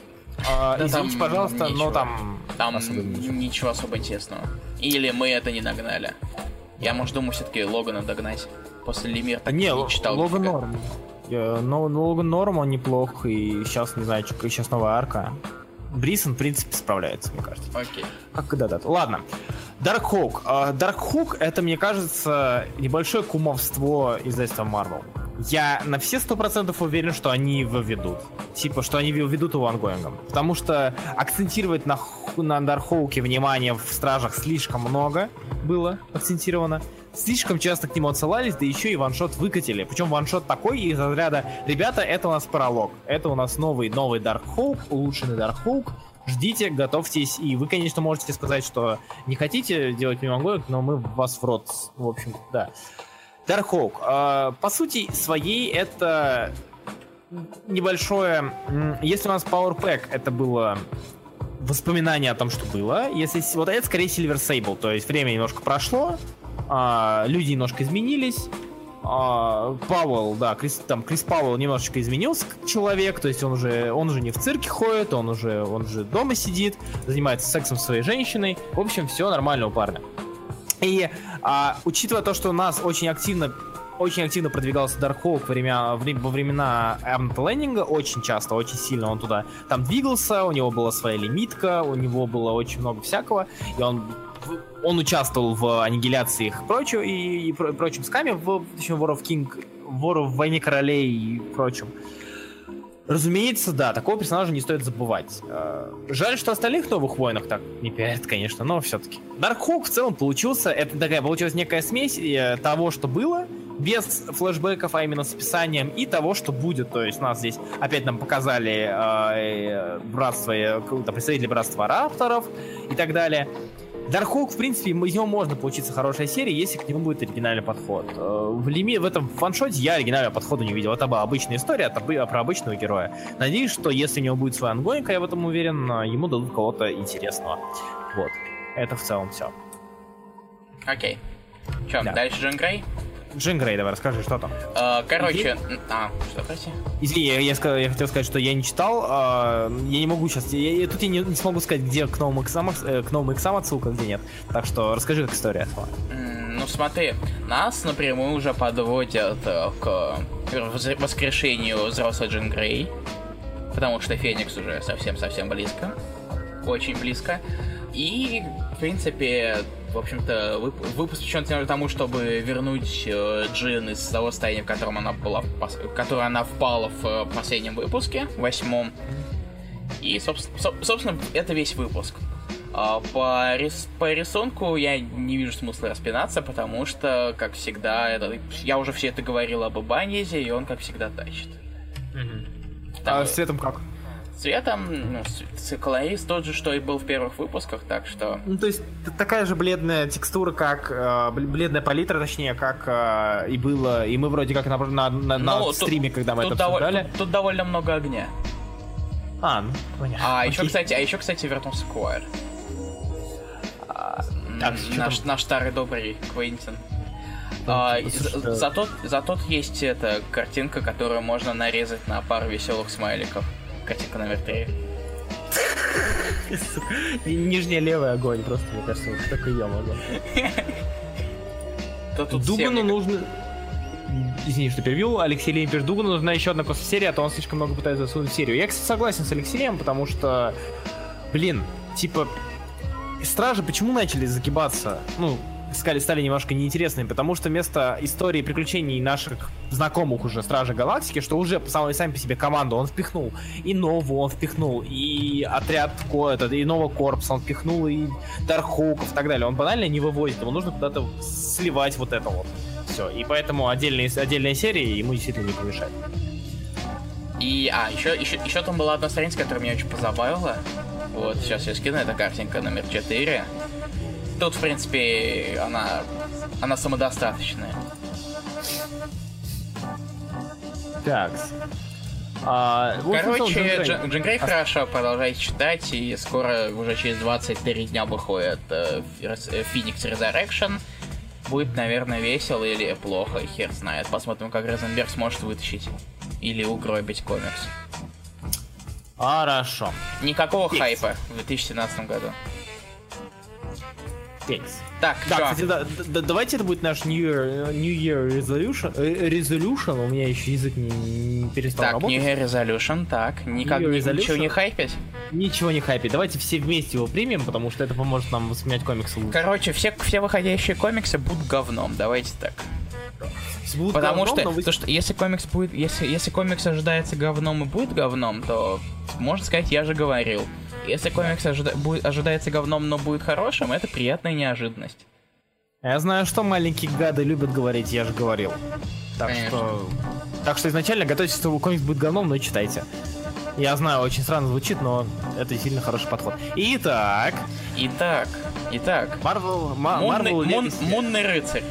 А, Да извините, там пожалуйста, ничего. но там... Там особо ничего. ничего. особо интересного. Или мы это не нагнали. Я, может, думаю, все-таки Логана догнать. После Лемир так Не, не читал. Логан норм. Но но Логан норм, он неплох, и сейчас, не знаю, чё- сейчас новая арка. Брисон, в принципе, справляется, мне кажется. Окей. Как когда-то. Ладно. Даркхоук. Даркхоук это, мне кажется, небольшое кумовство издательства Marvel. Я на все сто процентов уверен, что они его ведут. Типа, что они ведут его ongoing ом. Потому что акцентировать на, на Даркхоуке внимание в Стражах слишком много было акцентировано. Слишком часто к нему отсылались, да еще и one-shot выкатили. Причем one-shot такой из разряда «Ребята, это у нас пролог. Это у нас новый, новый Даркхоук, улучшенный Даркхоук. Ждите, готовьтесь, и вы, конечно, можете сказать, что не хотите делать ему ongoing, но мы вас в рот, в общем, да. Даркхоук. э, по сути своей это небольшое... Если у нас Power Pack это было воспоминание о том, что было. Если вот это скорее Silver Sable, то есть время немножко прошло, а, люди немножко изменились. а, Пауэлл, да, Крис, там Крис Пауэлл немножечко изменился как человек, то есть он уже, он уже не в цирке ходит, он уже, он уже дома сидит, занимается сексом со своей женщиной. В общем, все нормально у парня. И а, учитывая то, что у нас очень активно очень активно продвигался Darkhawk во, время, вре- во времена Эрнта Леннинга, очень часто, очень сильно он туда там двигался, у него была своя лимитка, у него было очень много всякого, и он, он участвовал в аннигиляциях и прочем, и, и про- прочем скаме, в, точнее, War of King, War of Войне Королей и прочем. Разумеется, да, такого персонажа не стоит забывать. Э, Жаль, что остальных новых войнах так не пиарят, конечно, но все-таки. Даркхоук в целом получился, это такая получилась некая смесь э, того, что было, без флешбеков, а именно с описанием и того, что будет. То есть нас здесь опять нам показали э, братство, э, представители братства рапторов и так далее. Darkhawk, в принципе, из него можно получиться хорошая серия, если к нему будет оригинальный подход. Э, в, лими... в этом one-shot е я оригинального подхода не видел. Это была обычная история это про обычного героя. Надеюсь, что если у него будет свой ongoing, я в этом уверен, э, ему дадут кого-то интересного. Вот. Это в целом все. Окей. Че, Да. дальше Джин Грей? Джин Грей, давай расскажи, что там. Э, короче, м, а, что, прости? Извини, я, я сказал- я хотел сказать, что я не читал, а, я не могу сейчас, я, я- тут я не, не смогу сказать, где к новым иксам, к новым иксам отсылка, где нет. Так что расскажи, как история. М, Ну смотри, нас напрямую уже подводят э, к воскрешению взрослой Джин Грей, потому что Феникс уже совсем-совсем близко, очень близко. И, в принципе, в общем-то, вып- выпуск посвящен тому, чтобы вернуть э, Джин из того состояния, в котором она была, в которое она впала в э, последнем выпуске, восьмом. И, собс- соб- собственно, это весь выпуск. А по, рис- по рисунку я не вижу смысла распинаться, потому что, как всегда, это, я уже все это говорил об Ибанезе, и он, как всегда, тащит. Там, А с цветом как? Цветом, ну, колорист тот же, что и был в первых выпусках, так что... Ну, то есть такая же бледная текстура, как э, бл- бледная палитра, точнее, как э, и было, и мы вроде как на, на, на- на Ну, тут- стриме, когда мы тут, это обсуждали. тут- тут довольно много огня. А, ну, понятно. А еще, Окей. кстати, а еще, кстати, вернулся Сквайр. так, М, что наш, наш старый добрый Квентин. Ну, А, за- зато, зато есть эта картинка, которую можно нарезать на пару веселых смайликов. Картинка номер три. Нижняя левая огонь, просто, мне кажется, вот только я могу. Дугану нужно... Извини, что перебил. Алексей Лемпер Дугану нужна еще одна серия, а то он слишком много пытается засунуть в серию. Я, кстати, согласен с Алексеем, потому что, блин, типа, стражи почему начали загибаться? Ну, стали, стали немножко неинтересными, потому что вместо истории приключений наших знакомых уже Стражи Галактики, что уже сами, сами по себе команду он впихнул, и Нову он впихнул, и отряд Ко- этот, и Нового Корпуса он впихнул, и Дархоуков и так далее. Он банально не вывозит, ему нужно куда-то сливать вот это вот. Все, и поэтому отдельные, отдельные серии ему действительно не помешает. И, а, еще, еще, еще там была одна страница, которая меня очень позабавила. Вот, сейчас я скину, это картинка номер 4. Тут, в принципе, она, она самодостаточная. Так. А, Короче, Джин Грей. Джин, Джин Грей А- хорошо, продолжайте читать, и скоро, уже через 23 дня выходит э, э, Phoenix Resurrection. Будет, наверное, весело или плохо, хер знает. Посмотрим, как Розенберг сможет вытащить или угробить комикс. Хорошо. Никакого Фикс. хайпа в 2017 году. Фикс. Так, Да, кстати, да, да- давайте это будет наш New Year, New Year Resolution. э, Resolution. У меня еще язык не, не перестал Так, работать. New Year Resolution, так. Никак, New Year ни- ничего Resolution? не хайпить. Ничего не хайпи. Давайте все вместе его примем, потому что это поможет нам воспринять комиксы лучше. Короче, все, все выходящие комиксы будут говном, давайте так. Будут Потому говном, что, вы- то, что если комикс будет, если, если комикс ожидается говном и будет говном, то можно сказать, я же говорил. Если комикс ожида- будет, ожидается говном, но будет хорошим, это приятная неожиданность. Я знаю, что маленькие гады любят говорить, я же говорил. Так Конечно. что... Так что изначально готовьтесь, что комикс будет говном, но читайте. Я знаю, очень странно звучит, но это действительно хороший подход. Итак, Итак, итак, Marvel, Ма- Мунный, Мун- Legacy. Мунный рыцарь.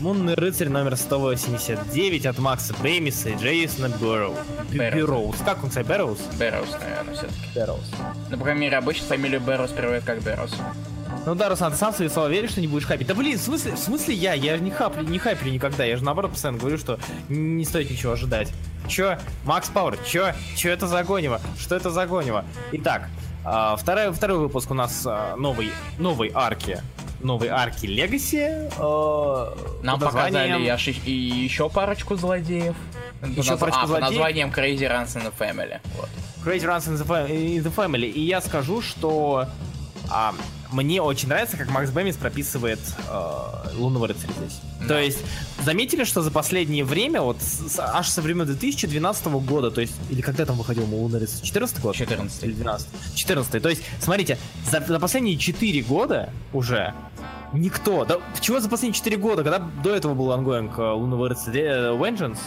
Мунный рыцарь номер 189 от Макса Бэмиса и Джейсона Бэрроу. Бэрроуз. Как он, кстати, Бэрроуз? Бэрроуз, наверное, все-таки. Бэрроуз. Ну, по крайней мере, обычно фамилию Бэрроуз переводят как Бэрроуз. Ну да, Руслан, ты сам свои слова веришь, что не будешь хайпить? Да блин, в смысле, в смысле я? Я же не, хапли, не хайплю никогда. Я же наоборот постоянно говорю, что не стоит ничего ожидать. Чё? Макс Пауэр, чё? Чё это за гонево? Что это за гонево? Итак, а, второй, второй выпуск у нас а, новый, новой арки. Новой арки Легаси. Нам показали аж и- еще парочку злодеев. Еще Наз- парочку а, под злодеев? названием Crazy Runs in the Family. Вот. Crazy Runs in the, Fa- in the Family. И я скажу, что а, мне очень нравится, как Макс Бэмис прописывает э, Лунного рыцаря здесь. Да. То есть, заметили, что за последнее время, вот с- аж со времен 2012 года, то есть, или когда там выходил рыцарь? 14 год? 14. Или 12? 14 То есть, смотрите, за, за последние 4 года уже Никто. Да чего за последние 4 года, когда до этого был ongoing э, рыцаря э, Vengeance?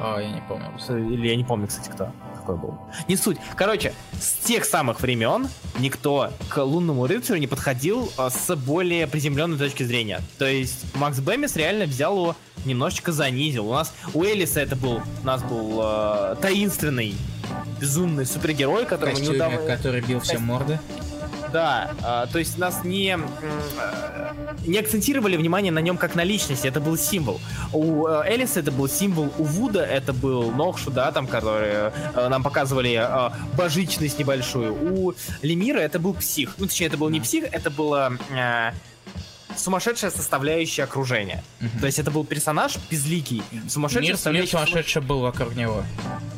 О, я не помню. Или я не помню, кстати, кто какой был. Не суть. Короче, с тех самых времен никто к лунному рыцарю не подходил а, с более приземленной точки зрения. То есть Макс Бэмис реально взял его немножечко занизил. У нас у Элиса это был, у нас был э, таинственный, безумный супергерой, который не Костюме, удав- который бил всем морды. Да, а, то есть нас не, не акцентировали внимание на нем как на личности, это был символ. У э, Элиса это был символ, у Вуда это был Нохшу, да, там, которые э, нам показывали э, божичность небольшую. У Лемира это был псих. Ну, точнее, это был не псих, это было сумасшедшая составляющая окружения. Мгм. То есть это был персонаж безликий, сумасшедший Мир, мир составляющий сумасшедший был вокруг него.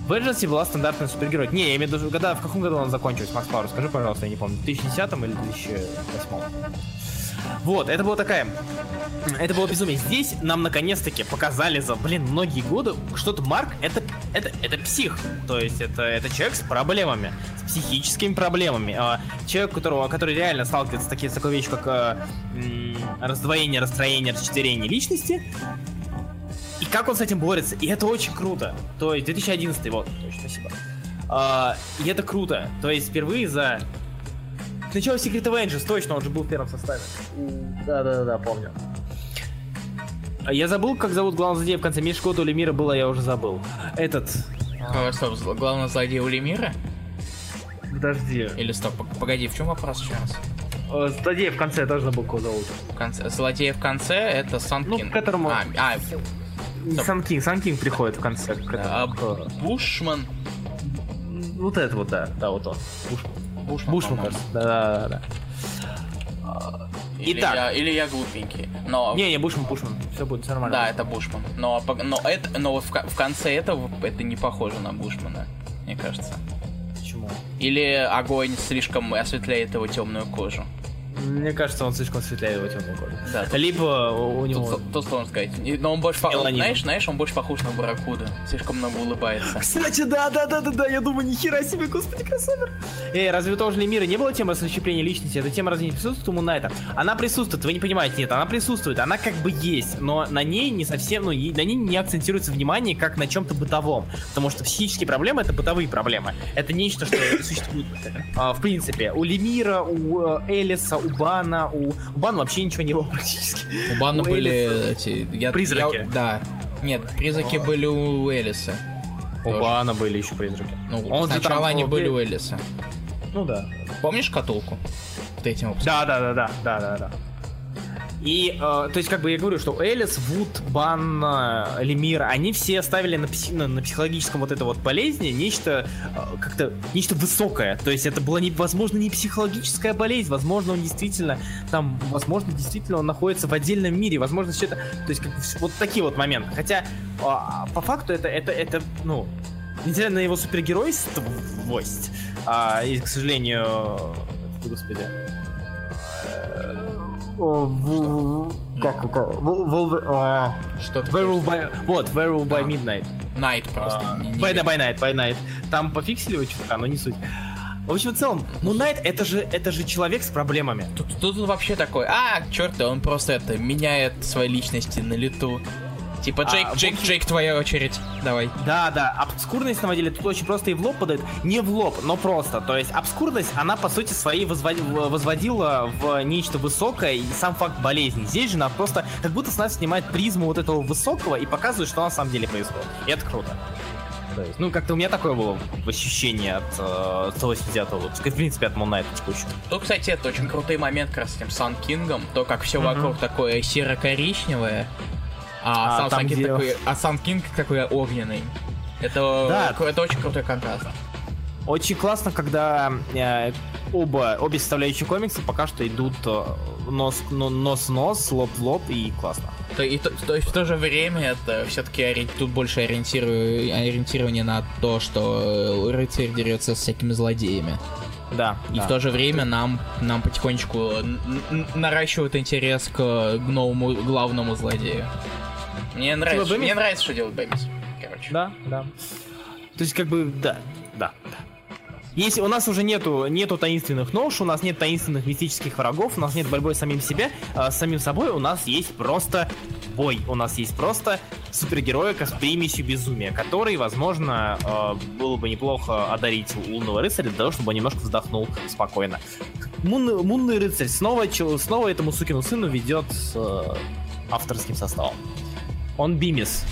в Эдженсе была стандартный супергерой. Не, я имею в виду, когда, в каком году он закончился, Макс Пауэр? Скажи, пожалуйста, я не помню, в 2010 или 2008? Вот, это было такая... Это было безумие. Здесь нам наконец-таки показали за, блин, многие годы, что-то Марк это, это, это псих. То есть это, это человек с проблемами, с психическими проблемами. А, человек, которого, который реально сталкивается с, таки- с такой вещью, как а, раздвоение, расстроение, расчетверение личности. И как он с этим борется. И это очень круто. То есть 2011, вот, точно, спасибо. А, и это круто. То есть впервые за... Сначала Secret Avengers, точно, он же был в первом составе. Да-да-да, помню. А Я забыл, как зовут главного злодея в конце. Миш Шкота или Мира было, я уже забыл. Этот... Кого, стоп, зл- главный злодей у Лемира? Подожди. Или стоп, погоди, в чем вопрос сейчас? Э, Злодея в конце тоже забыл, кого зовут. В конце, злодей в конце это Санкин. Ну, к которому- А, а, Не Сан Кинг, Сан Кинг приходит в конце. к а, этому. Бушман. Вот это вот, да, да, вот он. Бушман. Бушман, Бушман, кажется. Да, да, да, да. Или Итак. я, или я глупенький. Но Не, не, Бушман, Бушман. Все будет нормально. Да, это Бушман. Но, но, это, но вот в, в конце этого это не похоже на Бушмана, мне кажется. Почему? Или огонь слишком осветляет его темную кожу. Мне кажется, он слишком его темную кожу. Да, тут, Либо у него... тут, тут сложно сказать. Но он больше, знаешь, знаешь, он больше похож на Барракуда. Слишком много улыбается. Кстати, да, да, да, да, да, я думаю, нихера себе, господи, кроссовер. Эй, разве у того же Лемира не было темы расщепления личности? Эта тема разве не присутствует у Мунайта? Она присутствует, вы не понимаете, нет, она присутствует, она как бы есть, но на ней не совсем, ну, и на ней не акцентируется внимание как на чем-то бытовом, потому что психические проблемы это бытовые проблемы. Это нечто, что существует а, в принципе. У Лемира, у э, Элиса, у Бана, у... У Бана вообще ничего не было практически. У Бана У были Элиса- эти... Я, Призраки. я- да. Нет, призраки были у Элиса. У Тоже. Бана были еще призраки. Ну, Он сначала там, они были у Элиса. Ну да. Помнишь? В третьем выпуске? Да, да, да, да, да, да, да. И, э, то есть, как бы я говорю, что Элис, Вуд, Бан, э, Лемир, они все ставили на, пси- на, на психологическом вот это вот болезни нечто э, как-то нечто высокое. То есть это была, не, возможно, не психологическая болезнь, возможно, он действительно там, возможно, действительно он находится в отдельном мире, возможно, все это, то есть как вот такие вот моменты. Хотя а, по факту это, это, это, ну, несмотря на его супергеройствость, а, и, к сожалению, э, господи, в- в- как, как, Волве- а, Что Werewolf by, вот, Werewolf by А. Midnight. Найт просто. А, By, видно. by Night, by Night. Там пофиксили его чутка, но не суть. В общем, в целом, Moon Knight это же, это же человек с проблемами. Тут, тут вообще такой, а, черт, он просто это меняет свои личности на лету. Типа, А, Джейк, в Джейк, общем- Джейк, твоя очередь. Давай. Да, да, обскурность на самом деле тут очень просто и в лоб подает. Не в лоб, но просто. То есть обскурность, она по сути своей возводи- возводила в нечто высокое и сам факт болезни. Здесь же она просто как будто с нас снимает призму вот этого высокого и показывает, что на самом деле происходит. И это круто. То есть, ну, как-то у меня такое было ощущение от э, 180 выпуска, в принципе, от Moon Knight текущего. Ну, кстати, это очень крутой момент как раз с этим Сан Кингом, то, как все Мгм. вокруг такое серо-коричневое, а, А там, где- такой, а Сан Кинг такой огненный. Это, Да. это очень крутой контраст. Очень классно, когда э, оба, обе составляющие комикса пока что идут э, нос, но- нос нос, лоб в лоб, и классно. То, и то, то есть в то же время это все-таки тут больше ориентирую, ориентирование на то, что э, рыцарь дерется с всякими злодеями. Да. И да. в то же время нам, нам потихонечку н- наращивают интерес к новому главному злодею. Мне нравится, Бэмис? мне нравится, что делает Бэмис. Короче. Да, да. То есть, как бы, да, да, да. Если у нас уже нету, нету таинственных нож, у нас нет таинственных мистических врагов, у нас нет борьбы с самим себе, э, с самим собой, у нас есть просто бой. У нас есть просто супергероика с примесью безумия, который, возможно, э, было бы неплохо одарить лунного рыцаря для того, чтобы он немножко вздохнул спокойно. Мунный, мунный рыцарь снова, снова этому сукину сыну ведет с э, авторским составом. Он Бимис.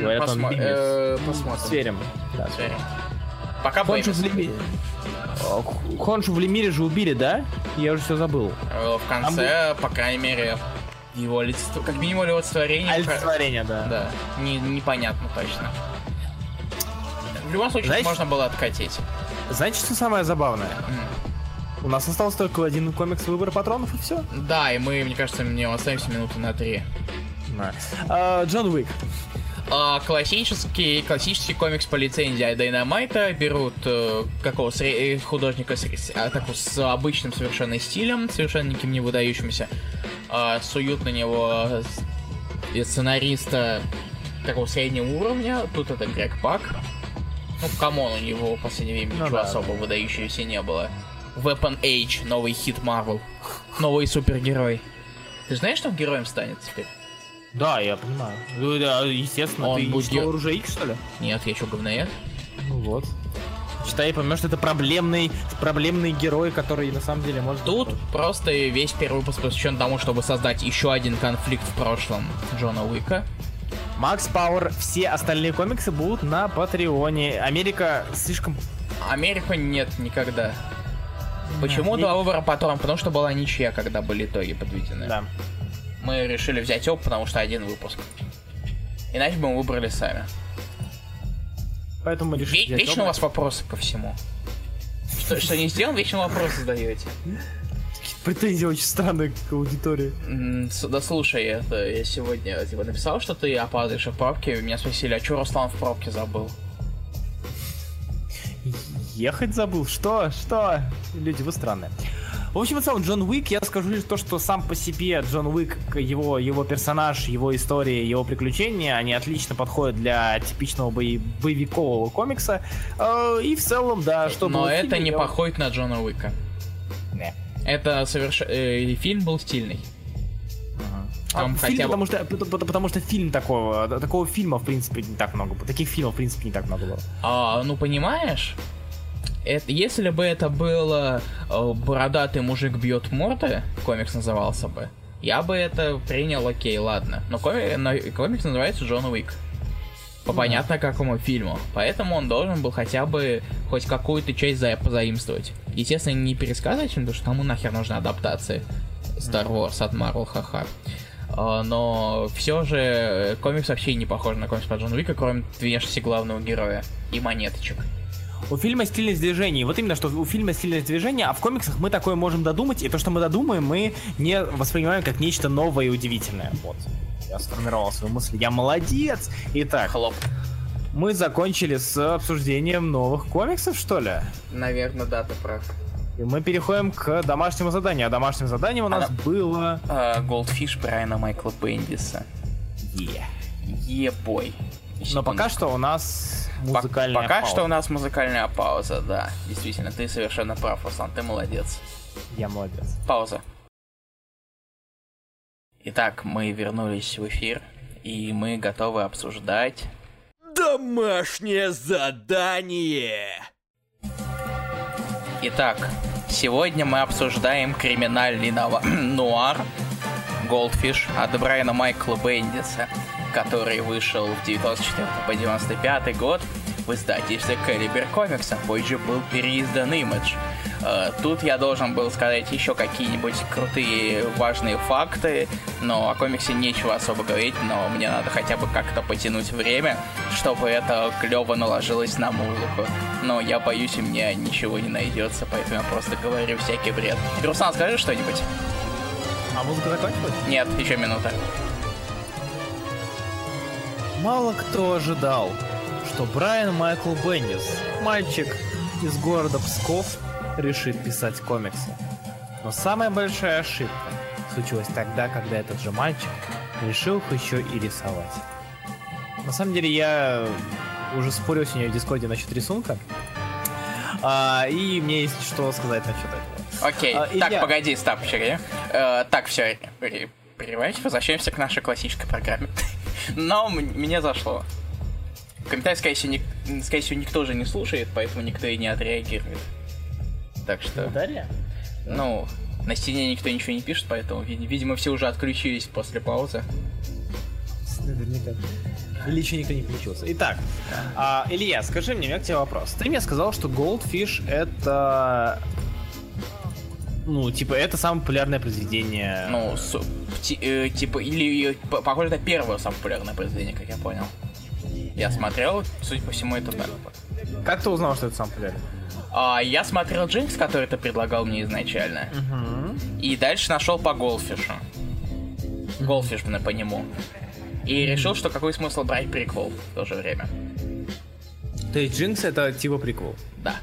Говорят, он посмо- Бимис. э, Посмотрим. Сверим. Да. Сверим. Пока Хоншу в, Леми- Э, Хоншу в Лемире же убили, да? Я уже все забыл. Э, В конце, по крайней мере, его олицетв- как минимум его олицетворение... Олицетворение, да. Да, не, непонятно точно. В любом случае, Знаете- можно было откатить. Знаете, что самое забавное? М. У нас остался только один комикс выбора патронов и все. Да, и мы, мне кажется, мне остаемся минуты на три. Джон Уик. А, классический, классический комикс по лицензии Дайнамайта берут э, какого сре- э, художника с, а, такого с обычным совершенно стилем, совершенно никем не выдающимся, а, суют на него и сценариста такого среднего уровня, тут это Грег Пак. Ну, come on, у него в последнее время Ну ничего да, особо выдающегося не было. Weapon H, новый хит Marvel. Новый супергерой. Ты знаешь, что он героем станет теперь? Да, я понимаю. Ну, да, естественно, Он ты будет- читал оружие X, что ли? Нет, я что, говноед? Ну вот. Читай поймешь, что это проблемный, проблемный герой, который на самом деле может... Тут просто весь первый выпуск посвящен тому, чтобы создать еще один конфликт в прошлом Джона Уика. Макс Пауэр, все остальные комиксы будут на Патреоне. Америка слишком... Америка нет никогда. Почему не- два выбора патрон? Потому что была ничья, когда были итоги подведены. Да. Мы решили взять оп, потому что один выпуск. Иначе бы мы выбрали сами. Поэтому мы решили Ве- вечно оба. у вас вопросы ко всему. Что, что не сделан, вечно вопросы задаете. Претензии очень странные к аудитории. Да слушай, это я сегодня типа написал, что ты опаздываешь в пробке, меня спросили, а что Руслан в пробке забыл? Ехать забыл? Что? Что? Люди, вы странные. В общем и целом, Джон Уик, я скажу лишь то, что сам по себе Джон Уик, его, его персонаж, его история, его приключения, они отлично подходят для типичного бои- боевикового комикса. Э, И в целом, да, что Но это фильме, не я- походит на Джона Уика. Не. Это совершенно... фильм был стильный. Там А, хотя фильм, бы- потому, что, потому, потому что фильм такого, такого фильма, в принципе, не так много было. Таких фильмов, в принципе, не так много было. А, ну понимаешь, это, если бы это было э, бородатый мужик бьет морды, комикс назывался бы, я бы это принял, окей, ладно. Но коми- но комикс называется Джон Уик. По понятно какому фильму. Поэтому он должен был хотя бы хоть какую-то часть за позаимствовать. Естественно, не пересказывать потому что кому нахер нужны адаптации Star Wars от Marvel, ха-ха. А, Но все же э, комикс вообще не похож на комикс по Джону Уика, кроме внешности главного героя и монеточек. У фильма стильность движений. Вот именно, что у фильма стильность движения, а в комиксах мы такое можем додумать, и то, что мы додумаем, мы не воспринимаем как нечто новое и удивительное. Вот. Я сформировал свою мысль. Я молодец! Итак, Хлоп. мы закончили с обсуждением новых комиксов, что ли? Наверное, да, ты прав. И мы переходим к домашнему заданию. А домашним заданием у нас Она- было... Goldfish Брайана Майкла Бендиса. Yeah. Yeah boy. Но пока что у нас музыкальная Пока пауза. что у нас музыкальная пауза, да. Действительно, ты совершенно прав, Руслан, ты молодец. Я молодец. Пауза. Итак, мы вернулись в эфир, и мы готовы обсуждать Домашнее задание. Итак, сегодня мы обсуждаем криминальный нова- нуар Goldfish от Брайана Майкла Бендиса, который вышел в 94 по 95 год в издательстве Caliber Comics, а позже был переиздан Image. Э, Тут я должен был сказать еще какие-нибудь крутые важные факты, но о комиксе нечего особо говорить, но мне надо хотя бы как-то потянуть время, чтобы это клево наложилось на музыку. Но я боюсь, у меня ничего не найдется, поэтому я просто говорю всякий бред. Руслан, скажи что-нибудь? А музыка закончилась? Нет, еще минута. Мало кто ожидал, что Брайан Майкл Бендис, мальчик из города Псков, решит писать комиксы. Но самая большая ошибка случилась тогда, когда этот же мальчик решил их еще и рисовать. На самом деле я уже спорил сегодня в Дискорде насчет рисунка. А, и мне есть что сказать насчет этого. Окей, А, так, Илья. погоди, стоп, погоди. Э, так, все, прерывайте, возвращаемся к нашей классической программе. Но мне зашло. Комментарий, скорее всего, ник- скорее всего, никто же не слушает, поэтому никто и не отреагирует. Так что, Дарья? ну, на стене никто ничего не пишет, поэтому, ви- видимо, все уже отключились после паузы. Наверняка. Или еще никто не включился. Итак, а, Илья, скажи мне, у меня к тебе вопрос. Ты мне сказал, что Goldfish это... Ну, типа, это самое популярное произведение. Ну, с- э, типа, или, э, похоже, это первое самое популярное произведение, как я понял. Я смотрел, судя по всему, это так. Как ты узнал, что это самое популярное? А, я смотрел Джинкс, который ты предлагал мне изначально. И дальше нашел по Голфишу. Голфиш по нему. И решил, что какой смысл брать приквел в то же время. То есть Джинкс это типа приквел, Да.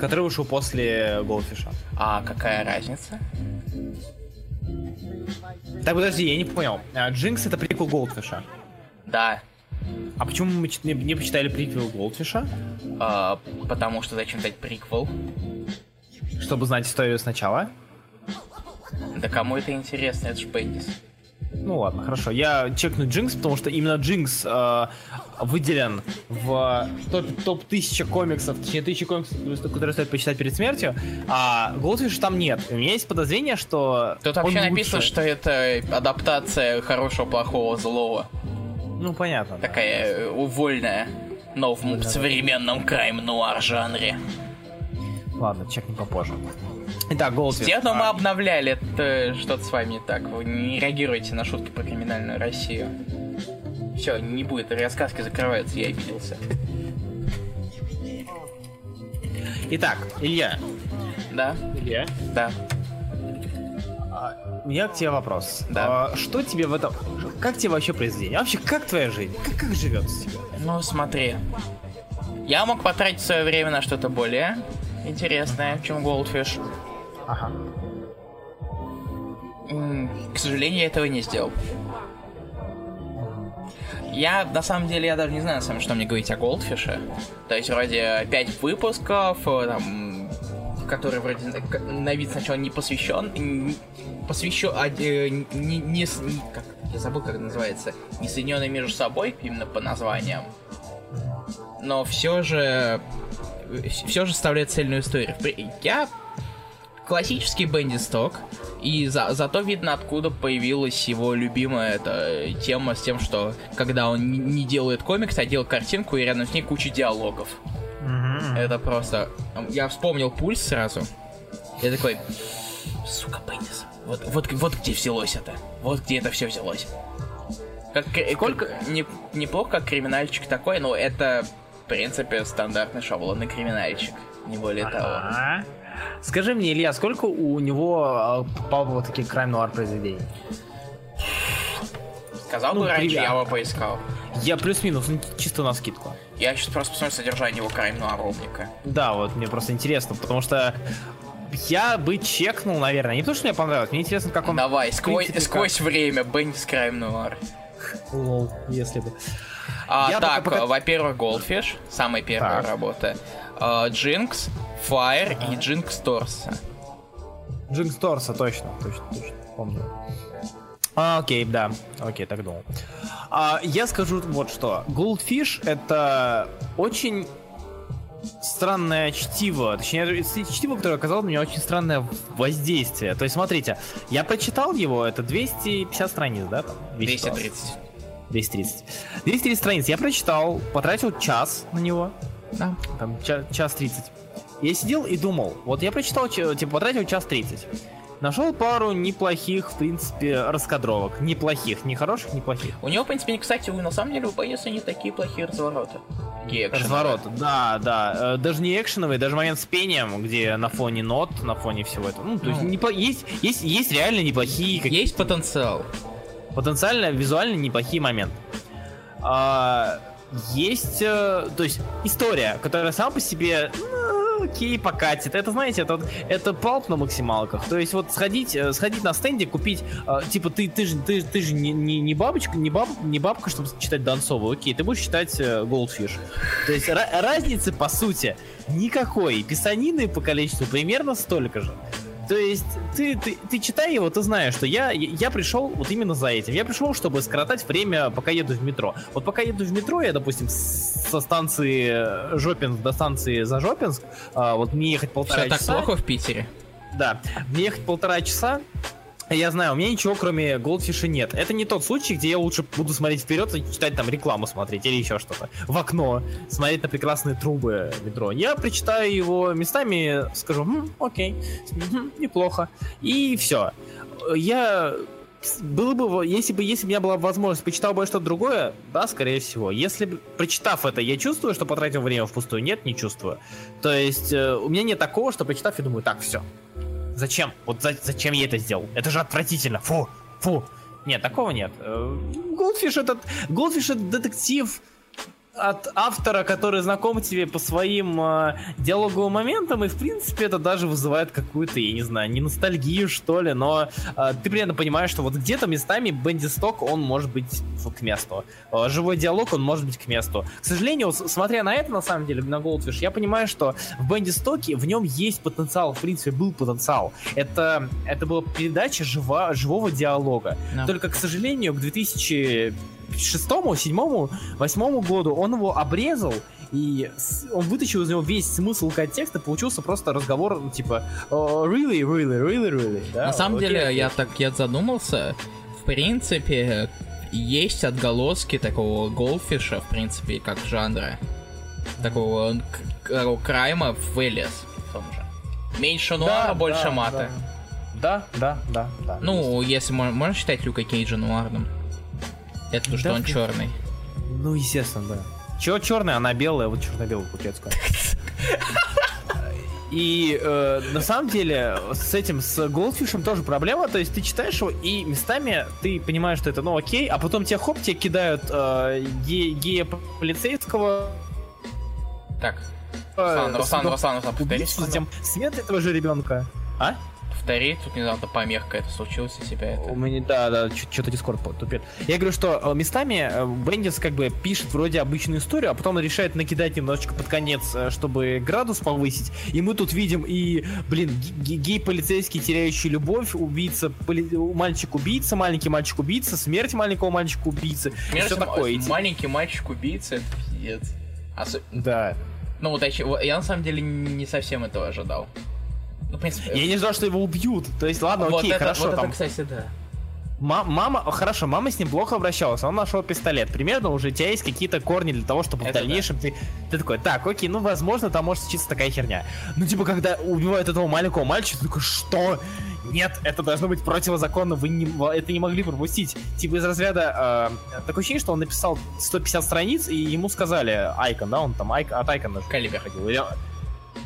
Который вышел после Goldfish. А какая разница? Так, подожди, я не понял. А, Джинкс это приквел Goldfish. Да. А почему мы не, не почитали приквел Goldfish? А, потому что зачем дать приквел? Чтобы знать историю сначала? Да кому это интересно, это ж Бендис. Ну ладно, хорошо. Я чекну Джинкс, потому что именно Джинкс э, выделен в топ, топ 1000 комиксов, точнее 1000 комиксов, которые стоит почитать перед смертью, а Goldfish там нет. И у меня есть подозрение, что Тут вообще написано, лучше. что это адаптация хорошего, плохого, злого. Ну, понятно. да. Такая э, вольная. Но в м- современном crime-нуар жанре. Ладно, чекну попозже. Итак, Goldfish. Стену мы А, обновляли, это что-то с вами не так. Вы не реагируете на шутки про криминальную Россию. Все, не будет, рассказки закрываются, я обиделся. Итак, Илья. Да, Илья? да. У меня к тебе вопрос. Да. А, что тебе в этом... Как тебе вообще произведение? Вообще, как твоя жизнь? Как, как живется тебе? Ну, смотри. Я мог потратить свое время на что-то более интересное, чем Goldfish. Ага. К сожалению, я этого не сделал. Я, на самом деле, я даже не знаю, деле, что мне говорить о Голдфише. То есть, вроде, 5 выпусков, э, там, которые вроде на- вид сначала не посвящен, посвящен, а, э, не, не не- как, я забыл, как это называется, не соединенные между собой, именно по названиям. Но все же, все же составляет цельную историю. Я классический Бенди Сток, и за- зато видно, откуда появилась его любимая эта тема с тем, что когда он не- делает комикс, а делает картинку, и рядом с ней куча диалогов. Это просто... Я вспомнил пульс сразу. Я такой... Сука, Бендис. Вот, вот, вот где взялось это. Вот где это все взялось. Как, кри- Сколько- не- неплохо, как криминальчик такой, но это, в принципе, стандартный шаблонный криминальчик. Не более того. Скажи мне, Илья, сколько у него а, попало вот таких crime-нуар произведений? Сказал Ну, бы раньше, я бы поискал. Я плюс-минус, ну, чисто навскидку. Я сейчас просто посмотрю содержание его crime рубрика. Да, вот мне просто интересно, потому что я бы чекнул, наверное. Не то, что мне понравилось, мне интересно, как он... Давай, сквозь, принципе, сквозь время, Бендис Crime Нуар. как- Лол, если бы. А, Я так, пока- во-первых, Goldfish, самая первая Так. работа. А, Jinx, Fire и Jinx Torso. Jinx Torso, точно, точно, точно, помню. А, окей, да, окей, так думал. А, я скажу вот что. Goldfish это очень странное чтиво, точнее, чтиво, которое оказало на меня очень странное воздействие. То есть, смотрите, я прочитал его, это 250 страниц, да? Там, весь класс? 230. 230. 230 страниц я прочитал, потратил час на него, Да. там ча- час 30. Я сидел и думал, вот я прочитал, типа, потратил час 30. Нашел пару неплохих, в принципе, раскадровок. Неплохих, не хороших, неплохих. У него, в принципе, кстати, на самом деле у Бенниса не такие плохие развороты. Разворот, да, да. Э, Даже не экшеновый, даже момент с пением, где на фоне нот, на фоне всего этого. Ну, то есть, Ну. непло- есть, есть, есть реально неплохие какие Есть потенциал. потенциально визуально неплохие моменты. А, есть, э, то есть история, которая сама по себе, э, окей, покатит. Это, знаете, это, это палп на максималках. То есть вот сходить, э, сходить на стенде, купить, э, типа ты, ты же, ты, ты же не, не, не бабочка, не, баб, не бабка, чтобы читать Донцову, окей, ты будешь читать э, Goldfish. То есть разницы, по сути, никакой. Писанины по количеству примерно столько же. То есть ты, ты, ты читай его, ты знаешь, что я, я пришел вот именно за этим. Я пришел, чтобы скоротать время, пока еду в метро. Вот пока еду в метро, я, допустим, со станции Жопинск до станции Зажопинск, а, вот мне ехать полтора Все часа. так плохо в Питере? Да, мне ехать полтора часа, я знаю, у меня ничего кроме Goldfish нет. Это не тот случай, где я лучше буду смотреть вперед и читать там рекламу смотреть или еще что-то. В окно, смотреть на прекрасные трубы метро. Я прочитаю его местами, скажу, хм, окей, хм, неплохо. И все. Я было бы, если бы, если бы у меня была возможность, почитал бы что-то другое, да, скорее всего. Если бы, прочитав это, я чувствую, что потратил время впустую, нет, не чувствую. То есть, э, у меня нет такого, что прочитав, я думаю, так, все, Зачем? Вот за, зачем я это сделал? Это же отвратительно. Фу, фу. Нет, такого нет. Goldfish этот... Goldfish это детектив от автора, который знаком тебе по своим э, диалоговым моментам, и в принципе это даже вызывает какую-то, я не знаю, не ностальгию, что ли, но э, ты примерно понимаешь, что вот где-то местами Бендис talk, он может быть к месту. Э, живой диалог, он может быть к месту. К сожалению, смотря на это, на самом деле, на Goldfish, я понимаю, что в Бендис talk е в нем есть потенциал, в принципе, был потенциал. Это, это была передача жива, живого диалога. Но. Только, к сожалению, к 2000 шестому, седьмому, восьмому году он его обрезал, и он вытащил из него весь смысл контекста, получился просто разговор, ну, типа, really, really, really, really. Да? На самом okay, деле, okay. я так я задумался, в принципе, есть отголоски такого голфиша, в принципе, как жанра. Такого крайма в Элис, в том же. Меньше нуара, да, больше да, мата. Да, да, да, да. Ну, если можно, можно считать Люка Кейджа нуарным. Это то, что да, он черный. Ну, естественно, да. Чего черная, она белая, вот черно-белая получается. И э, на самом деле с этим, с Голдфишем тоже проблема. То есть ты читаешь его, и местами ты понимаешь, что это ну окей, а потом тебе хоп, тебе кидают э, ге гея полицейского. Так. Э, Руслан, Руслан, Руслан, Руслан, повтори. Затем смерть этого же ребенка. А? Повтори, тут недавно помехка это случилось у тебя это. У меня, да, да, что-то Дискорд тупит. Я говорю, что э, местами э, Бендис как бы пишет вроде обычную историю, а потом решает накидать немножечко под конец, э, чтобы градус повысить. И мы тут видим и, блин, гей-полицейский, теряющий любовь, убийца, поли... мальчик-убийца, маленький мальчик-убийца, смерть маленького мальчика-убийцы. Все такое. Маленький мальчик-убийца, пиздец. Осо... Да. Ну вот я на самом деле не совсем этого ожидал. Ну, в принципе... Я не ждал, что его убьют. То есть, ладно, вот окей, это, хорошо. Вот там... это, кстати, да. Мама, хорошо, мама с ним плохо обращалась, он нашел пистолет. Примерно уже у тебя есть какие-то корни для того, чтобы Это в дальнейшем да. ты, ты такой, так, окей, ну возможно там может случиться такая херня. Ну типа, когда убивают этого маленького мальчика, ты такой, что? Нет, это должно быть противозаконно, вы не, это не могли пропустить. Типа из разряда, э, такое ощущение, что он написал 150 страниц, и ему сказали Айкон, да, он там Айк, от Айкона Калибер ходил.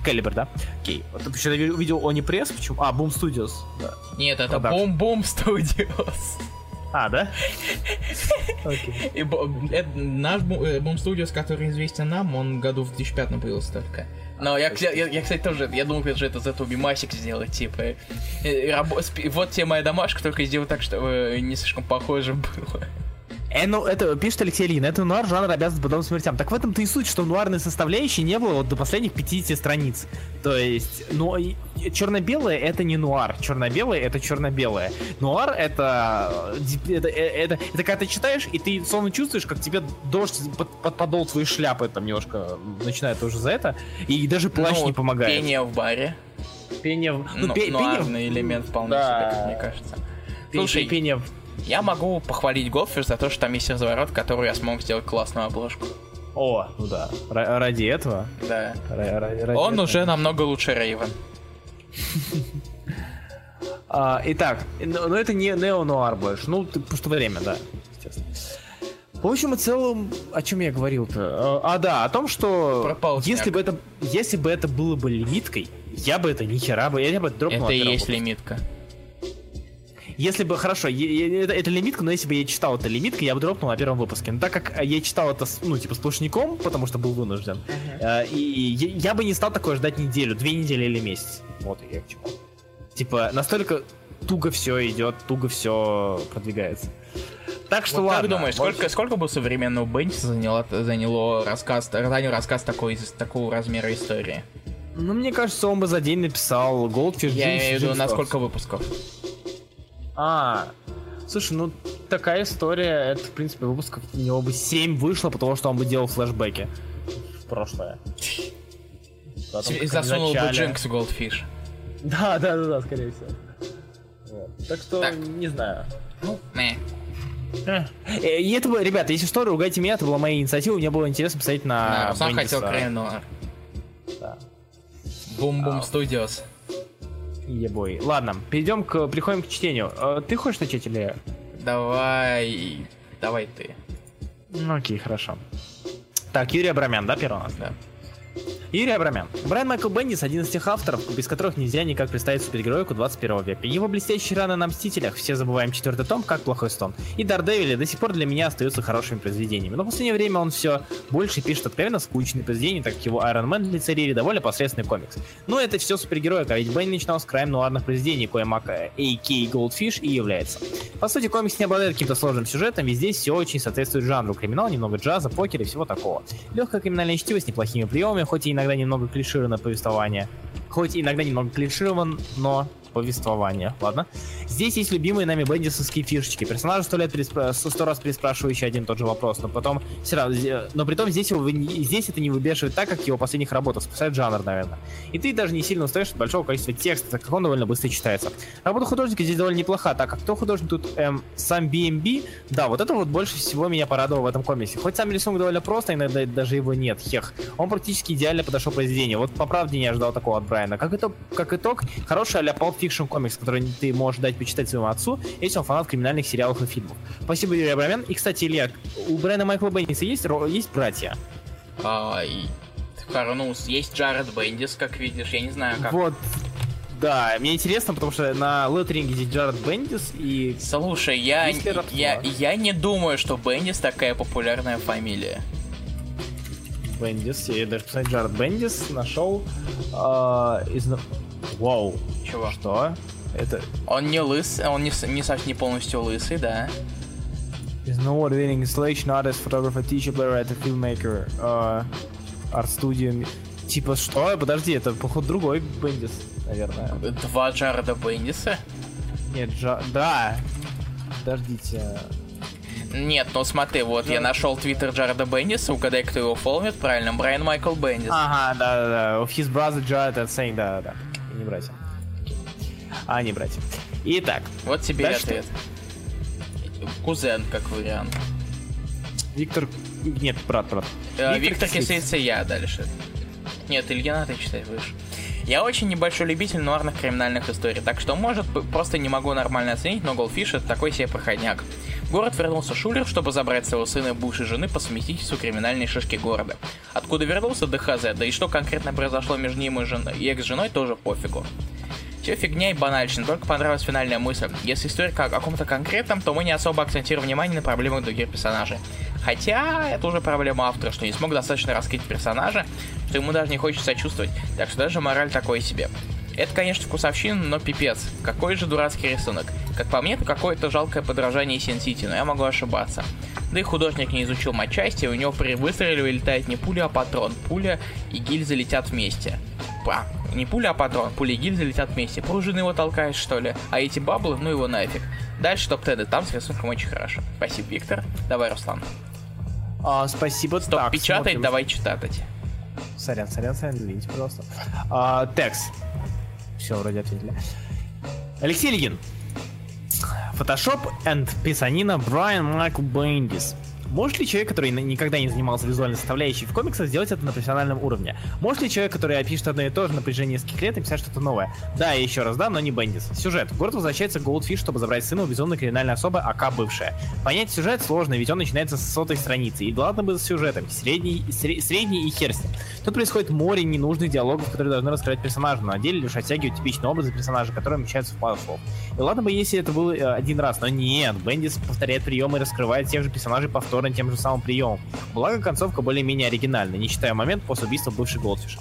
Калибр, да? Окей. Вот ты почему-то видел Они Пресс, почему? А, Boom Studios. Да. Нет, это Boom Boom Studios. А, да? Okay. И, это, наш э, Boom Studios, который известен нам, он году в 2005 появился только. Но я, я, я, кстати, тоже, я думал, что это за Туби Масик сделать, типа, э, рабо, вот тебе моя домашка, только сделать так, чтобы не слишком похоже было. Э, ну, это пишет Алексей Ильин, это нуар жанр обязан подобным смертям. Так в этом-то и суть, что нуарной составляющей не было вот до последних 50 страниц. То есть, ну, черно-белое это не нуар, черно-белое это черно-белое. Нуар это, это, это, это, когда ты читаешь, и ты словно чувствуешь, как тебе дождь под, под подол своей шляпы там немножко начинает уже за это, и даже плащ ну, не помогает. Пение в баре. Пение в... Ну, ну пе- нуарный пение... элемент вполне да. себе, как мне кажется. Слушай, пение я могу похвалить Goldfish за то, что там есть разворот, который я смог сделать классную обложку. О, ну да. Р- ради этого? Да. Р- ради Он этого. уже намного лучше Рейвен. А, итак, но, это не нео-нуар больше. Ну, просто время, да, естественно. В общем и целом, о чем я говорил-то? А, да, о том, что Пропал если бы это, если бы это было бы лимиткой, я бы это ни хера бы, я бы дропнул. Это и есть лимитка. Если бы, хорошо, это, это лимитка, но если бы я читал это лимитка, я бы дропнул на первом выпуске. Но так как я читал это, ну, типа, сплошняком, потому что был вынужден, uh-huh. Э, И я я бы не стал такое ждать неделю, две недели или месяц. Вот я к чему. Типа, настолько туго все идет, туго все продвигается. Так что Вот ладно. как думаешь, вот- сколько, сколько бы современного Бендиса заняло, заняло рассказ, занял рассказ такой, из такого размера истории? Ну, мне кажется, он бы за день написал Goldfish Я Dreams, имею в виду, на сколько выпусков? А, слушай, ну такая история, это, в принципе, выпусков у него бы 7 вышло, потому что он бы делал флешбеки в прошлое. Потом, И засунул бы Джинкс Goldfish. Да, да, да, да, скорее всего. Вот. Так что, Так. не знаю. Ну, не. Э, И это было, ребята, если что, ругайте меня, это была моя инициатива, мне было интересно посмотреть на А, Руслан Бендиса. хотел Крейн Нуар. Да. Бум-бум студиос. Ебой. Ладно, перейдем к, приходим к чтению. Э, Ты хочешь начать или... Давай... Давай ты. Ну, окей, хорошо. Так, Юрий Абрамян, да, первый у нас? Да. Юрий Абрамян. Брайан Майкл Бендис один из тех авторов, без которых нельзя никак представить супергероику 21 века. Его блестящие раны на Мстителях, все забываем четвертый том, как плохой стон. И Дардевили до сих пор для меня остаются хорошими произведениями. Но в последнее время он все больше пишет откровенно скучные произведения, так как его Iron Man для Рири довольно посредственный комикс. Но это все супергероика, ведь Бенни начинал с крайм нуарных произведений, коим AK Goldfish и является. По сути, комикс не обладает каким-то сложным сюжетом, везде все очень соответствует жанру. Криминал, немного джаза, покер и всего такого. Легкое криминальное чтиво с неплохими приемами, хоть и иногда немного клишировано повествование. Хоть иногда немного клиширован, но повествование, ладно. Здесь есть любимые нами бендисовские фишечки. Персонажи сто лет переспра- сто раз переспрашивающие один и тот же вопрос, но потом все равно, но при том здесь, его, здесь это не выбешивает так, как его последних работах, спасает жанр, наверное. И ты даже не сильно устаешь от большого количества текста, так как он довольно быстро читается. Работа художника здесь довольно неплоха, так как кто художник тут эм, сам BMB, да, вот это вот больше всего меня порадовало в этом комиксе. Хоть сам рисунок довольно просто, иногда даже его нет, хех. Он практически идеально подошел произведению. Вот по правде не ожидал такого от Брайана. Как итог, как итог хороший а-ля Fiction комикс, который ты можешь дать почитать своему отцу, если он фанат криминальных сериалов и фильмов. Спасибо, Юрий Абрамян. И, кстати, Илья, у Брайана Майкла Бенниса есть, есть братья? А, и... Харнус, есть Джаред Бендис, как видишь, я не знаю как. Вот, да, мне интересно, потому что на леттеринге здесь Джаред Бендис и... Слушай, я, я, я не думаю, что Бендис такая популярная фамилия. Бендис, я даже посмотреть Джаред Бендис нашел а, из... Вау, Чего? что? Это Он не лыс, он не, не не полностью лысый, да. is an award-winning installation artist, photographer, teacher, playwright, filmmaker, uh, art studio. Типа что? Подожди, это походу другой Бендис, наверное. Два Джареда Бендиса? Нет, Джа... Да. Подождите. Нет, ну смотри, вот я нашел твиттер Джареда Бендиса, угадай, кто его фолмит, правильно, Брайан Майкл Бендис. Ага, да, да, да. Of his brother Jared saying, да, да, да. И не братья. А, не братья. Итак, Вот тебе Дальше ответ. Кузен, как вариант. Виктор... Нет, брат, брат. Э, Виктор Кислиц. Кислица я дальше. Нет, Илья надо читать выше. Я очень небольшой любитель нуарных криминальных историй, так что, может, просто не могу нормально оценить, но Голдфиш это такой себе проходняк. В город вернулся Шулер, чтобы забрать своего сына и бывшей жены по совместительству криминальной шишки города. Откуда вернулся ДХЗ, да и что конкретно произошло между ним и, жен- и экс-женой, тоже пофигу. Все фигня и банальщина, только понравилась финальная мысль. Если история о каком-то конкретном, то мы не особо акцентируем внимание на проблемах других персонажей. Хотя, это уже проблема автора, что не смог достаточно раскрыть персонажа, что ему даже не хочется сочувствовать, так что даже мораль такой себе. Это, конечно, вкусовщина, но пипец. Какой же дурацкий рисунок. Как по мне, это какое-то жалкое подражание Син Сити, но я могу ошибаться. Да и художник не изучил матчасти, у него при выстреле вылетает не пуля, а патрон. Пуля и гильза летят вместе. А, не пуля, а патрон. Пуля и гильза летят вместе. Пружины его толкает, что ли? А эти баблы, ну его нафиг. Дальше топ-теды, там с рисунком очень хорошо. Спасибо, Виктор. Давай, Руслан. А, спасибо. Стоп, так, печатай, смотрим. давай читать. Сорян, сорян, сорян, извините, пожалуйста. А, текст. Все, вроде ответили. Алексей Легин. Photoshop and писанина Брайан Майкл Бендис. Может ли человек, который никогда не занимался визуальной составляющей в комиксах, сделать это на профессиональном уровне? Может ли человек, который опишет одно и то же на протяжении нескольких лет, написать что-то новое? Да, еще раз да, но не Бендис. Сюжет. В город возвращается Голдфиш, чтобы забрать сына у безумной криминальной особы, АК бывшая. Понять сюжет сложно, ведь он начинается с сотой страницы. И ладно бы с сюжетом. Средний, сре- средний и хер с ним. Тут происходит море ненужных диалогов, которые должны раскрывать персонажа, но на деле лишь оттягивают типичные образы персонажа, которые вмещаются в пару слов. И ладно бы, если это было э, один раз, но нет, Бендис повторяет приемы и раскрывает тех же персонажей повторно повторно тем же самым приемом. Благо, концовка более-менее оригинальная, не считая момент после убийства бывшей Голдфиша.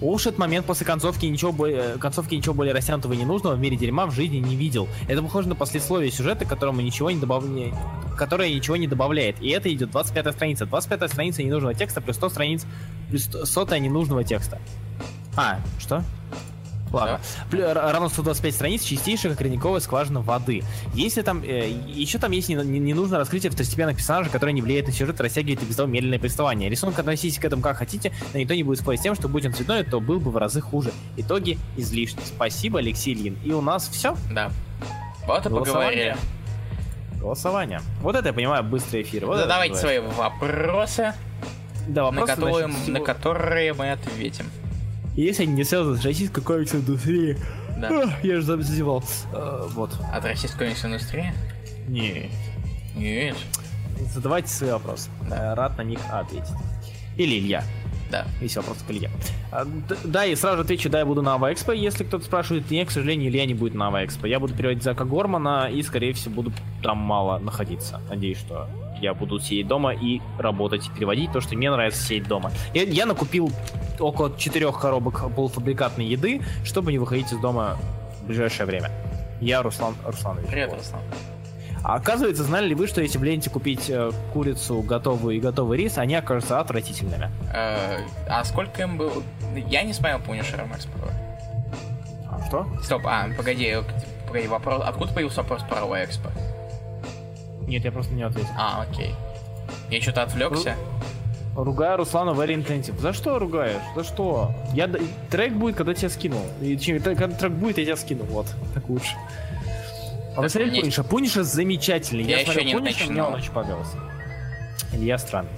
Уж этот момент после концовки ничего, более, концовки ничего более растянутого и ненужного в мире дерьма в жизни не видел. Это похоже на послесловие сюжета, которому ничего не добавляет, которое ничего не добавляет. И это идет 25 страница. 25 страница ненужного текста плюс 100 страниц плюс 100 ненужного текста. А, что? Ладно. Р- Равно 125 страниц чистейшая, как родниковая скважина воды. Если там... э, еще там есть не, не- ненужное раскрытие второстепенных персонажей, которые не влияют на сюжет, растягивает и без того медленное повествование. Рисунок относитесь к этому как хотите, но никто не будет спорить с тем, что будь он цветной, то был бы в разы хуже. Итоги излишни. Спасибо, Алексей Ильин. И у нас все. Да. Вот и поговорили. Голосование. Вот это я понимаю, быстрый эфир. Вот Задавайте свои вопросы, Да, на, вопросы, которые, значит, на всего- которые мы ответим. Если они не связаны с российской комикс индустрией. Да. Ах, Я же зазевал. Э, Вот. От российской комикс-индустрии? Не. Нет. Задавайте свои вопросы. Да. Э, Рад на них ответить. Или Илья. Да. Если вопрос к Илье. А, Да, и сразу же отвечу, да, я буду на Ава Экспо. Если кто-то спрашивает, нет, к сожалению, Илья не будет на Ава Экспо. Я буду переводить Зака Гормана и, скорее всего, буду там мало находиться. Надеюсь, что я буду сидеть дома и работать, переводить, потому что мне нравится сидеть дома. Я, я накупил около четырех коробок полуфабрикатной еды, чтобы не выходить из дома в ближайшее время. Я Руслан Русланович. Привет, Вот. Руслан. А оказывается, знали ли вы, что если в ленте купить э, курицу готовую и готовый рис, они окажутся отвратительными? Э, а сколько им было? Я не смотрел Punisher Max Pro. А что? Стоп, а, погоди, э, погоди, вопрос. Откуда появился вопрос про Ава Экспо? Нет, я просто не ответил. А, окей. Я что-то отвлекся. Ругаю Руслана very intensive. За что ругаешь? За что? Я трек будет, когда тебя скину. И, когда трек будет, я тебя скину. Вот, так лучше. А вы смотрели мне- Пуниша? Пуниша замечательный. Я Я, еще не Пуниша, мне начинал. он очень понравился. Илья странный.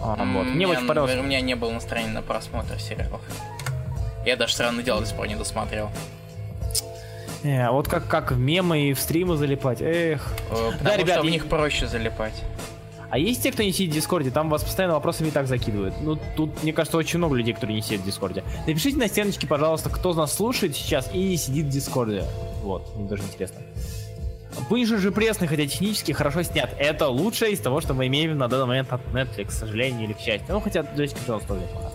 А, вот. Мне очень У понравился. меня не было настроения на просмотр сериалов. Я даже Странные дела до сих пор не досмотрел. Э, а вот как, как в мемы и в стримы залипать. Эх. Э, Потому ребят, что в я- них проще залипать. А есть те, кто не сидит в Дискорде, там вас постоянно вопросами и так закидывают. Ну, тут, мне кажется, очень много людей, которые не сидят в Дискорде. Напишите на стеночке, пожалуйста, кто нас слушает сейчас и не сидит в Дискорде. Вот, мне даже интересно. Пунишер же пресный, хотя технически хорошо снят. Это лучшее из того, что мы имеем на данный момент от Netflix, к сожалению или к счастью. Ну, хотя Джессика Джонс тоже неплохо.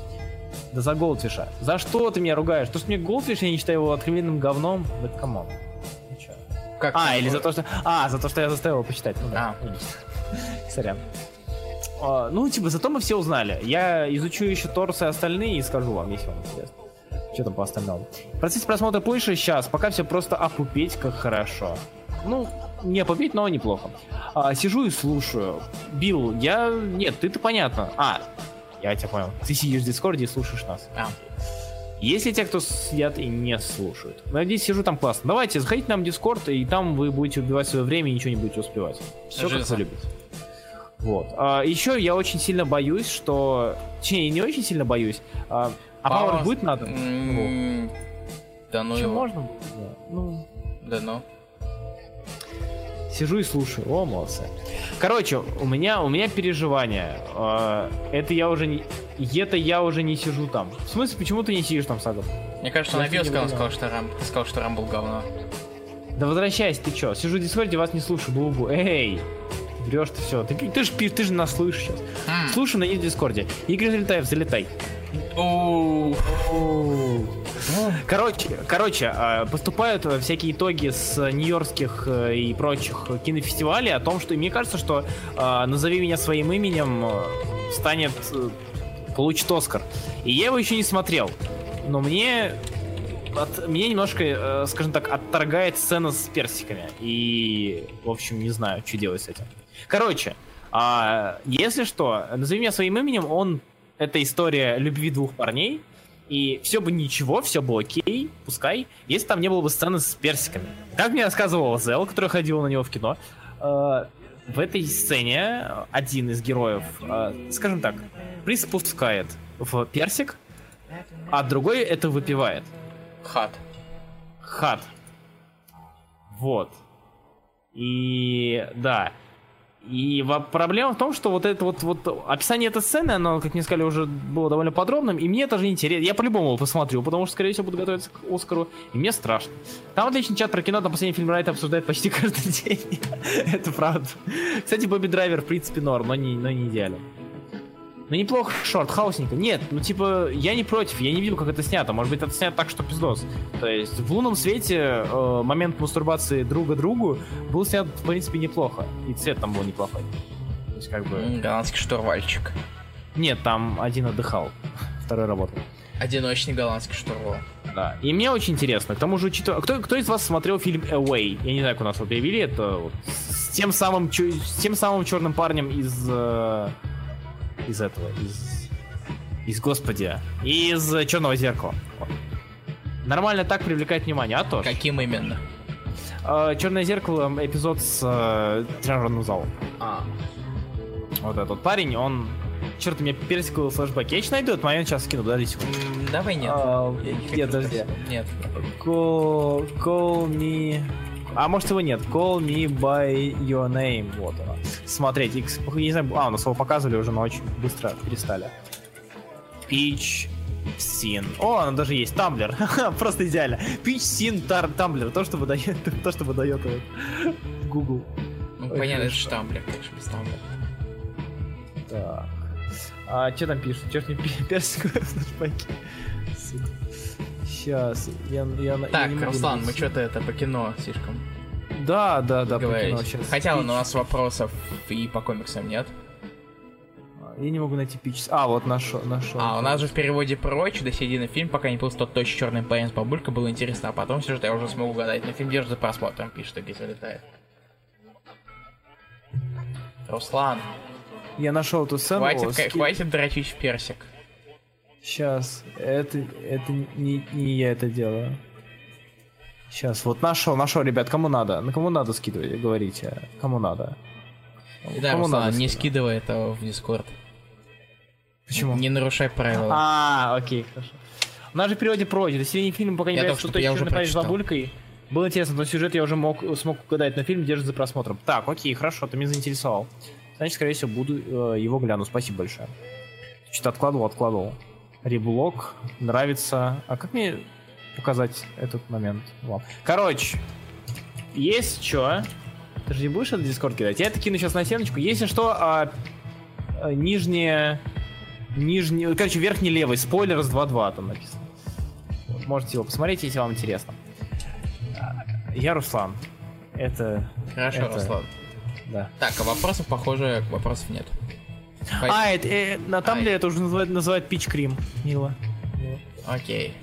Да за Goldfish а. За что ты меня ругаешь? То, что мне Goldfish, я не считаю его откровенным говном? Да come on. Ну? Как А, или за то, что... А, за то, что я заставил его почитать. Ну да. А. Сорян. А, ну, типа, зато мы все узнали. Я изучу еще торсы и остальные и скажу вам, если вам интересно. Что там по остальному? Процесс просмотра позже сейчас. Пока все просто опупеть, как хорошо. Ну, не опупеть, но неплохо. А, сижу и слушаю. Билл, я... Нет, ты-то понятно. А, я тебя понял. Ты сидишь в Дискорде и слушаешь нас. А. Есть ли те, кто сидят и не слушают? Надеюсь, сижу там классно. Давайте, заходите нам в Дискорд, и там вы будете убивать свое время и ничего не будете успевать. Все как Жиза. вы любите. Вот. А, еще я очень сильно боюсь, что... Точнее, не очень сильно боюсь. А, а Power- Power будет надо? Да ну его. можно? Да. Ну, Да ну. Сижу и слушаю. О, молодцы. Короче, у меня, у меня переживания. А, это я уже не... Это я уже не сижу там. В смысле, почему ты не сидишь там, Сагов? Мне кажется, Я на видео не сказал, что Рам, сказал, что Рамбл говно. Да возвращайся, ты чё? Сижу в Дискорде, вас не слушаю, бубу. Эй! Врешь ты все. Ты, ты же ты же нас слышишь сейчас. М. Слушай, найди в Дискорде. Игорь Залетаев, залетай. У, Короче, короче, а, поступают всякие итоги с нью-йоркских э, и прочих кинофестивалей о том, что мне кажется, что а, «Назови меня своим именем» э, станет э, получит Оскар. И я его еще не смотрел, но мне от, мне немножко, скажем так, отторгает сцена с персиками. И, в общем, не знаю, что делать с этим. Короче, а, если что, назови меня своим именем, он это история любви двух парней. И все бы ничего, все бы окей, пускай, если там не было бы сцены с персиками. Как мне рассказывал Зел, который ходил на него в кино, э, в этой сцене один из героев, э, скажем так, приспускает в персик, а другой это выпивает. хат. Хат. Вот. И да. И проблема в том, что вот это вот, вот описание этой сцены, оно, как мне сказали, уже было довольно подробным, и мне тоже интересно. Я по-любому его посмотрю, потому что, скорее всего, буду готовиться к Оскару, и мне страшно. Там отличный чат про кино, там последний фильм Райта обсуждает почти каждый день. это правда. Кстати, Бобби Драйвер, в принципе, норм, но не, но не идеален. Ну неплохо, шорт, хаусненько. Нет, ну типа, я не против, я не видел, как это снято. Может быть, это снято так, что пиздос. То есть в лунном свете э, момент мастурбации друга другу был снят, в принципе, неплохо. И цвет там был неплохой. То есть как бы... Голландский штурвальчик. Нет, там один отдыхал, второй работал. Одиночный голландский штурвал. Да. И мне очень интересно. К тому же, учитывая... Кто, кто из вас смотрел фильм Away? Я не знаю, как у нас его перевели. Это вот с тем самым, с тем самым черным парнем из... э, из этого, из... Из, господи, из Черного зеркала. Вот. Нормально так привлекает внимание, а то. Каким именно? Черное зеркало эпизод с э, тренажерным залом. А, Вот этот парень, он... Черт, у меня персиковый флешбэк. Я еще найду этот момент, сейчас скину, подожди секунду. давай нет. А, Нет, подожди. Нет. Call, call me... А может его нет. Call me by your name. Вот она. Смотреть. X... Не знаю, а, у нас его показывали уже, но очень быстро перестали. Peach Scene. О, она даже есть. Тамблер. Просто идеально. Peach Tar- Tumblr. То, что выдает, то, что выдает вот Google. Ну, Ой, понятно, это хорошо. штамблер, конечно, без тамблера. Так. А что там пишут? Чё ж не персиковые флешбеки? Сейчас. Я, я, я Так, не могу Руслан, мы что-то это по кино слишком Да, да, да, по кино щас. Хотя вон, у нас вопросов и по комиксам нет. Я не могу найти пич. А, вот нашел, нашел. А, у нас же в переводе прочь до середины фильм, пока не был тот точно черный парень с бабулькой, было интересно, а потом сюжет я уже смогу угадать. Но фильм держит за просмотром, пишет, и залетает. Руслан, Я нашел эту сцену. хватит, ка- хватит дрочить в персик. Сейчас. Это, это не, не я это делаю. Сейчас, вот нашел, нашел, ребят, кому надо? На кому надо скидывать, говорите. Кому надо? Да, Кому Руслан, надо не скидывай это в Дискорд. Почему? Не нарушай правила. А, окей, хорошо. У нас же в переводе прочь. До середины фильма, пока не только что-то что- с прочитал. бабулькой. Было интересно, но сюжет я уже мог, смог угадать, но фильм держит за просмотром. Так, окей, хорошо, ты меня заинтересовал. Значит, скорее всего, буду э, его гляну. Спасибо большое. Что-то откладывал, откладывал. Реблок, нравится. А как мне показать этот момент? Ладно. Короче, есть что? Ты же не будешь этот дискорд кидать? Я это кину сейчас на стеночку. Если что, а, а, нижнее... Нижний, короче, верхний левый, спойлер с 2.2 там написано. Вот, можете его посмотреть, если вам интересно. Так, Я Руслан. Это... Хорошо, это- Руслан. Да. Так, а вопросов, похоже, вопросов нет. А, это, э, на Ай. это уже называют, называют пич крим. Мило. Окей.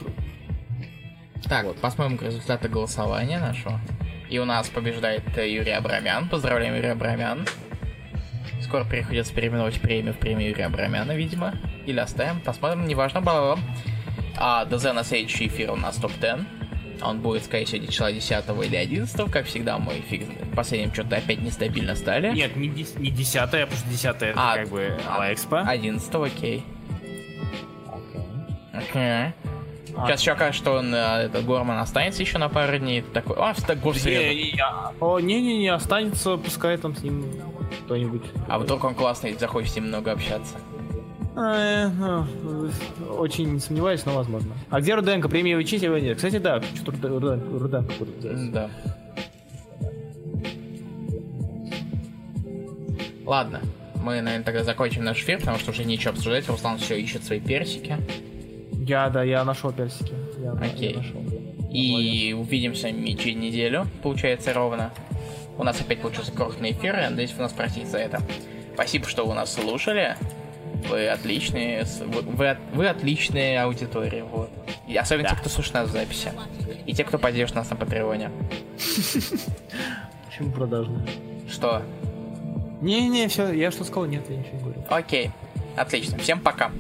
Так, вот посмотрим результаты голосования нашего. И у нас побеждает э, Юрий Абрамян. Поздравляем, Юрий Абрамян. Скоро приходится переименовать премию в премию Юрия Абрамяна, видимо. Или оставим, посмотрим, неважно, бла А ДЗ на следующий эфир у нас топ-10. Он будет, скорее всего, числа 10 или 11, как всегда, мы фиг в последнем что-то опять нестабильно стали. Нет, не, не десятая, потому что десятая это А, как бы а, Алекспо. 11, окей. Окей. А. Сейчас еще окажется, что он, э, этот Горман останется еще на пару дней. Такой, а, в Стокгольм в среду». Не, не, а- О, не-не-не, останется, пускай там с ним кто-нибудь. А вдруг он классный, захочет с ним много общаться. Э, ну, Очень сомневаюсь, но возможно. А где Руденко? Премия учить его нет. Кстати, да, что-то Руден- Руден- Руденко будет взять. Да. Ладно, мы, наверное, тогда закончим наш эфир, потому что уже нечего обсуждать. Руслан все ищет свои персики. Я, да, я нашел персики. Я, я Окей. нашел. И увидимся ми- через неделю, получается, ровно. У нас опять получился крохотный эфир, надеюсь, вы нас простите за это. Спасибо, что вы нас слушали. Вы отличные, вы, вы вы отличные аудитория, вот. И особенно Да. те, кто слушает нас в записи. И те, кто поддержит нас на Патреоне. Почему продажный? Что? Не-не, все, я что сказал, нет, я ничего не говорю. Окей. Отлично. Всем пока.